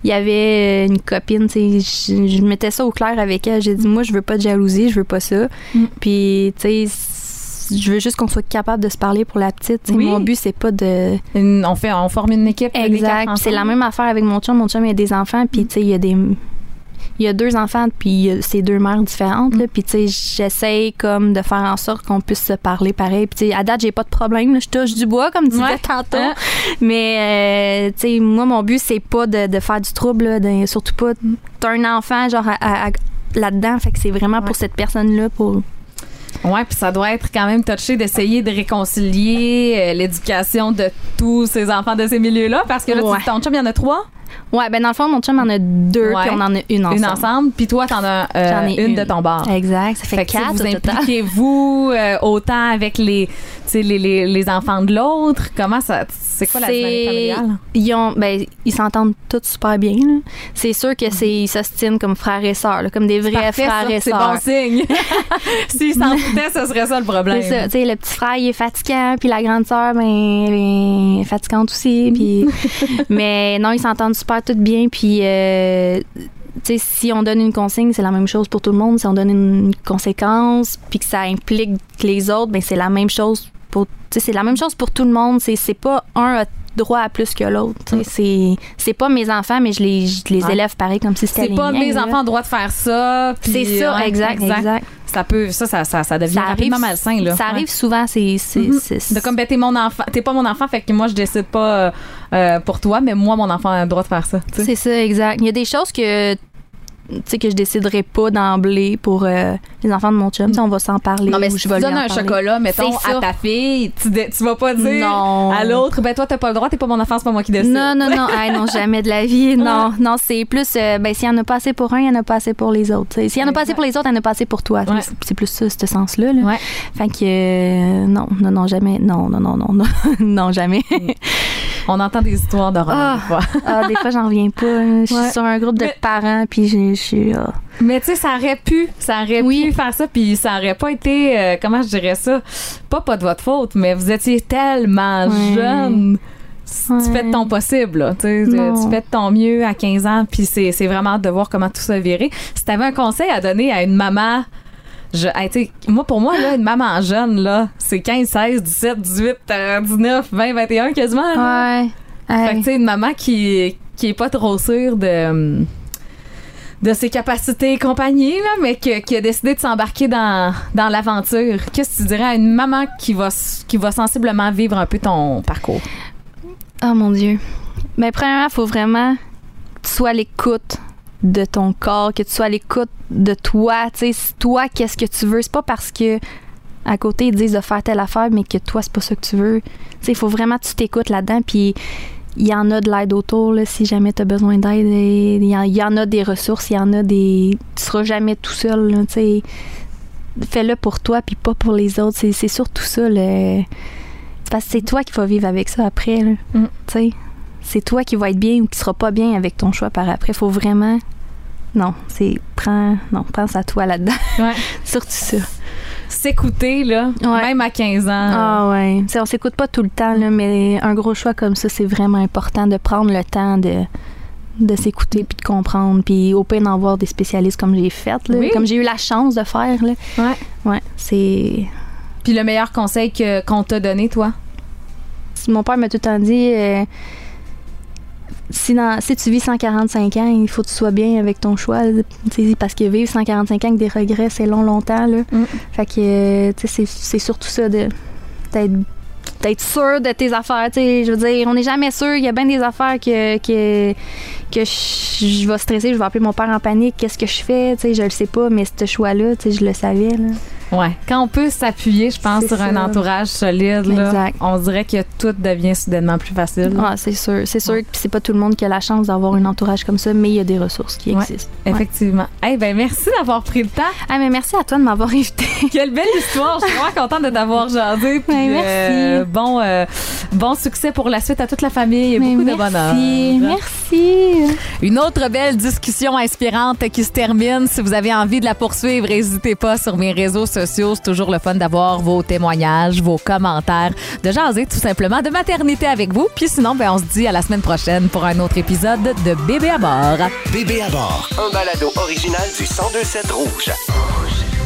Speaker 3: Il y avait une copine, tu sais, je, je mettais ça au clair avec elle. J'ai dit, moi, je veux pas de jalousie, je veux pas ça.
Speaker 2: Mm.
Speaker 3: Puis, tu sais, je veux juste qu'on soit capable de se parler pour la petite.
Speaker 2: Oui.
Speaker 3: Mon but, c'est pas de.
Speaker 2: Une- on fait, on forme une équipe.
Speaker 3: Exact. C'est la même affaire avec mon chum. Mon chum, il a des enfants, puis, tu sais, il y a des. Il y a deux enfants, puis y c'est deux mères différentes. là. Puis, tu sais, j'essaye comme de faire en sorte qu'on puisse se parler pareil. Puis, tu sais, à date, j'ai pas de problème. là. Je touche du bois, comme tu disais
Speaker 2: Ouais.
Speaker 3: tantôt.
Speaker 2: Hein?
Speaker 3: Mais, euh, tu sais, moi, mon but, c'est pas de, de faire du trouble, là, de- surtout pas. T'as un enfant, genre, là-dedans. Fait que c'est vraiment
Speaker 2: Ouais.
Speaker 3: pour cette personne-là. Pour...
Speaker 2: Ouais, puis ça doit être quand même touché d'essayer de réconcilier euh, l'éducation de tous ces enfants de ces milieux-là, parce que là,
Speaker 3: Ouais.
Speaker 2: tu, ton chum, il y en a trois,
Speaker 3: Ouais, ben, dans le fond, mon chum en a deux, puis on en a une ensemble.
Speaker 2: une ensemble, puis toi, t'en as euh,
Speaker 3: ai
Speaker 2: une,
Speaker 3: une.
Speaker 2: de ton bar.
Speaker 3: Exact. Ça fait,
Speaker 2: Fait que
Speaker 3: quatre
Speaker 2: vous impliquez-vous euh, autant avec les, les, les, les enfants de l'autre? Comment ça. C'est quoi la
Speaker 3: C'est-
Speaker 2: dynamique familiale?
Speaker 3: Ils ont, ben, ils s'entendent tous super bien. C'est sûr que c'est, ils s'ostinent comme frères et sœurs, là, comme des vrais
Speaker 2: Parfait,
Speaker 3: frères
Speaker 2: ça,
Speaker 3: et
Speaker 2: C'est
Speaker 3: sœurs.
Speaker 2: bon signe. <laughs> <laughs> S'ils s'en foutaient, ce serait ça le problème.
Speaker 3: C'est ça, le petit frère, il est fatigant, puis la grande sœur, ben, elle est fatigante aussi, puis... <laughs> mais non, ils s'entendent super tout bien, puis... euh, si on donne une consigne, c'est la même chose pour tout le monde. Si on donne une conséquence, puis que ça implique les autres, ben c'est la même chose pour... C'est la même chose pour tout le monde. C'est, c'est pas un a droit à plus que l'autre. sais. C'est, c'est pas mes enfants, mais je les, je les
Speaker 2: Ouais.
Speaker 3: élève pareil comme si c'était
Speaker 2: C'est pas
Speaker 3: miens,
Speaker 2: mes
Speaker 3: là.
Speaker 2: enfants ont droit de faire ça.
Speaker 3: C'est ça,
Speaker 2: ouais,
Speaker 3: exact, exact.
Speaker 2: Ça peut, ça, ça, ça, ça devient
Speaker 3: Ça arrive,
Speaker 2: rapidement malsain, là.
Speaker 3: ça
Speaker 2: Ouais.
Speaker 3: arrive souvent, c'est...
Speaker 2: De comme, ben, t'es mon enfant, t'es pas mon enfant, fait que moi, je décide pas euh, pour toi, mais moi, mon enfant a le droit de faire ça.
Speaker 3: C'est ça, exact. Il y a des choses que que je déciderai pas d'emblée pour euh, les enfants de mon chum. On va s'en parler.
Speaker 2: Non, mais si
Speaker 3: je
Speaker 2: tu donnes un
Speaker 3: parler.
Speaker 2: chocolat, mettons, à ta fille, tu, tu vas pas dire
Speaker 3: Non.
Speaker 2: à l'autre, ben toi, t'as pas le droit, t'es pas mon enfant, c'est pas moi qui décide.
Speaker 3: Non, non, non, <laughs> Hey, non, jamais de la vie. Non, non, c'est plus, euh, ben, s'il y en a pas assez pour un, il y en a pas assez pour les autres. S'il y en a pas assez pour les autres, il y en a pas assez pour toi.
Speaker 2: Ouais.
Speaker 3: C'est- plus ça, ce sens-là. là.
Speaker 2: Ouais.
Speaker 3: Fait que, euh, non, non, non, jamais. Non, non, non, non, non, <laughs> non, jamais.
Speaker 2: On entend des histoires d'horreur,
Speaker 3: Ah.
Speaker 2: des fois.
Speaker 3: Ah, des fois, j'en reviens pas. Je suis
Speaker 2: Ouais.
Speaker 3: sur un groupe de
Speaker 2: Mais-
Speaker 3: parents, puis je suis.
Speaker 2: Mais tu sais, ça aurait pu, ça aurait
Speaker 3: Oui.
Speaker 2: pu faire ça, puis ça aurait pas été, euh, comment je dirais ça, pas pas de votre faute, mais vous étiez tellement jeune. Tu fais de ton possible, là. Tu tu fais de ton mieux à 15 ans, puis c'est c'est vraiment de voir comment tout ça virer. Si tu avais un conseil à donner à une maman Je, hey, moi, pour moi, là, une maman jeune, là, c'est 15, 16, 17, 18, euh, 19, 20, 21 quasiment. là.
Speaker 3: Ouais.
Speaker 2: Fait que,
Speaker 3: Hey.
Speaker 2: tu sais, une maman qui, qui est pas trop sûre de, de ses capacités et compagnie, là, mais que- qui a décidé de s'embarquer dans, dans l'aventure. Qu'est-ce que tu dirais à une maman qui va, qui va sensiblement vivre un peu ton parcours?
Speaker 3: Oh mon Dieu. Mais premièrement, il faut vraiment que tu sois à l'écoute de ton corps, que tu sois à l'écoute de toi. Tu sais, toi, qu'est-ce que tu veux? C'est pas parce que à côté, ils disent de faire telle affaire, mais que toi, c'est pas ça que tu veux. Tu sais, il faut vraiment que tu t'écoutes là-dedans. Puis il y en a de l'aide autour, là, si jamais tu as besoin d'aide. Il y, en- il y en a des ressources, il y en a des. Tu seras jamais tout seul, là, tu sais. Fais-le pour toi, puis pas pour les autres. C'est c'est surtout ça, le. C'est parce que c'est toi qui vas vivre avec ça après.
Speaker 2: Mm.
Speaker 3: Tu sais, c'est toi qui vas être bien ou qui sera pas bien avec ton choix par après. Faut vraiment. Non, c'est. Prends. Non, pense à toi là-dedans.
Speaker 2: Ouais. <laughs>
Speaker 3: Surtout ça.
Speaker 2: S'écouter, là,
Speaker 3: Ouais.
Speaker 2: même à 15 ans.
Speaker 3: Ah ouais. On s'écoute pas tout le temps, là, mais un gros choix comme ça, c'est vraiment important de prendre le temps de de s'écouter puis de comprendre puis au pire d'en voir des spécialistes comme j'ai fait là,
Speaker 2: Oui.
Speaker 3: comme j'ai eu la chance de faire là.
Speaker 2: Ouais.
Speaker 3: Ouais, c'est
Speaker 2: Puis le meilleur conseil que, qu'on t'a donné, toi?
Speaker 3: mon père m'a tout le temps dit euh, si, dans- si tu vis 145 ans, il faut que tu sois bien avec ton choix. Parce que vivre 145 ans avec des regrets, c'est long, longtemps. Là.
Speaker 2: Mm.
Speaker 3: Fait que euh, c'est surtout ça de d'être sûr de tes affaires. Je veux dire, on n'est jamais sûr. Il y a bien des affaires que, que, que je, je vais stresser. Je vais appeler mon père en panique. Qu'est-ce que je fais? Je le sais pas, mais ce choix-là, je le savais. Là.
Speaker 2: Ouais. Quand on peut s'appuyer, je pense, sur un entourage solide, là, on dirait que tout devient soudainement plus facile.
Speaker 3: Ah, c'est sûr. C'est sûr que c'est pas tout le monde qui a la chance d'avoir un entourage comme ça, mais il y a des ressources qui
Speaker 2: Ouais.
Speaker 3: existent. Ouais.
Speaker 2: Effectivement. Eh ben merci d'avoir pris le temps.
Speaker 3: Ah, mais merci à toi de m'avoir invité. <laughs>
Speaker 2: Quelle belle histoire. Je suis vraiment contente de t'avoir jasé. Puis,
Speaker 3: Ben, merci.
Speaker 2: euh, bon, euh, bon succès pour la suite à toute la famille et
Speaker 3: Mais
Speaker 2: beaucoup de bonheur.
Speaker 3: Merci.
Speaker 2: Une autre belle discussion inspirante qui se termine. Si vous avez envie de la poursuivre, n'hésitez pas sur mes réseaux sociaux. C'est toujours le fun d'avoir vos témoignages, vos commentaires, de jaser tout simplement de maternité avec vous. Puis sinon, ben, on se dit à la semaine prochaine pour un autre épisode de Bébé à bord.
Speaker 1: Bébé à bord, un balado original du 1027 Rouge.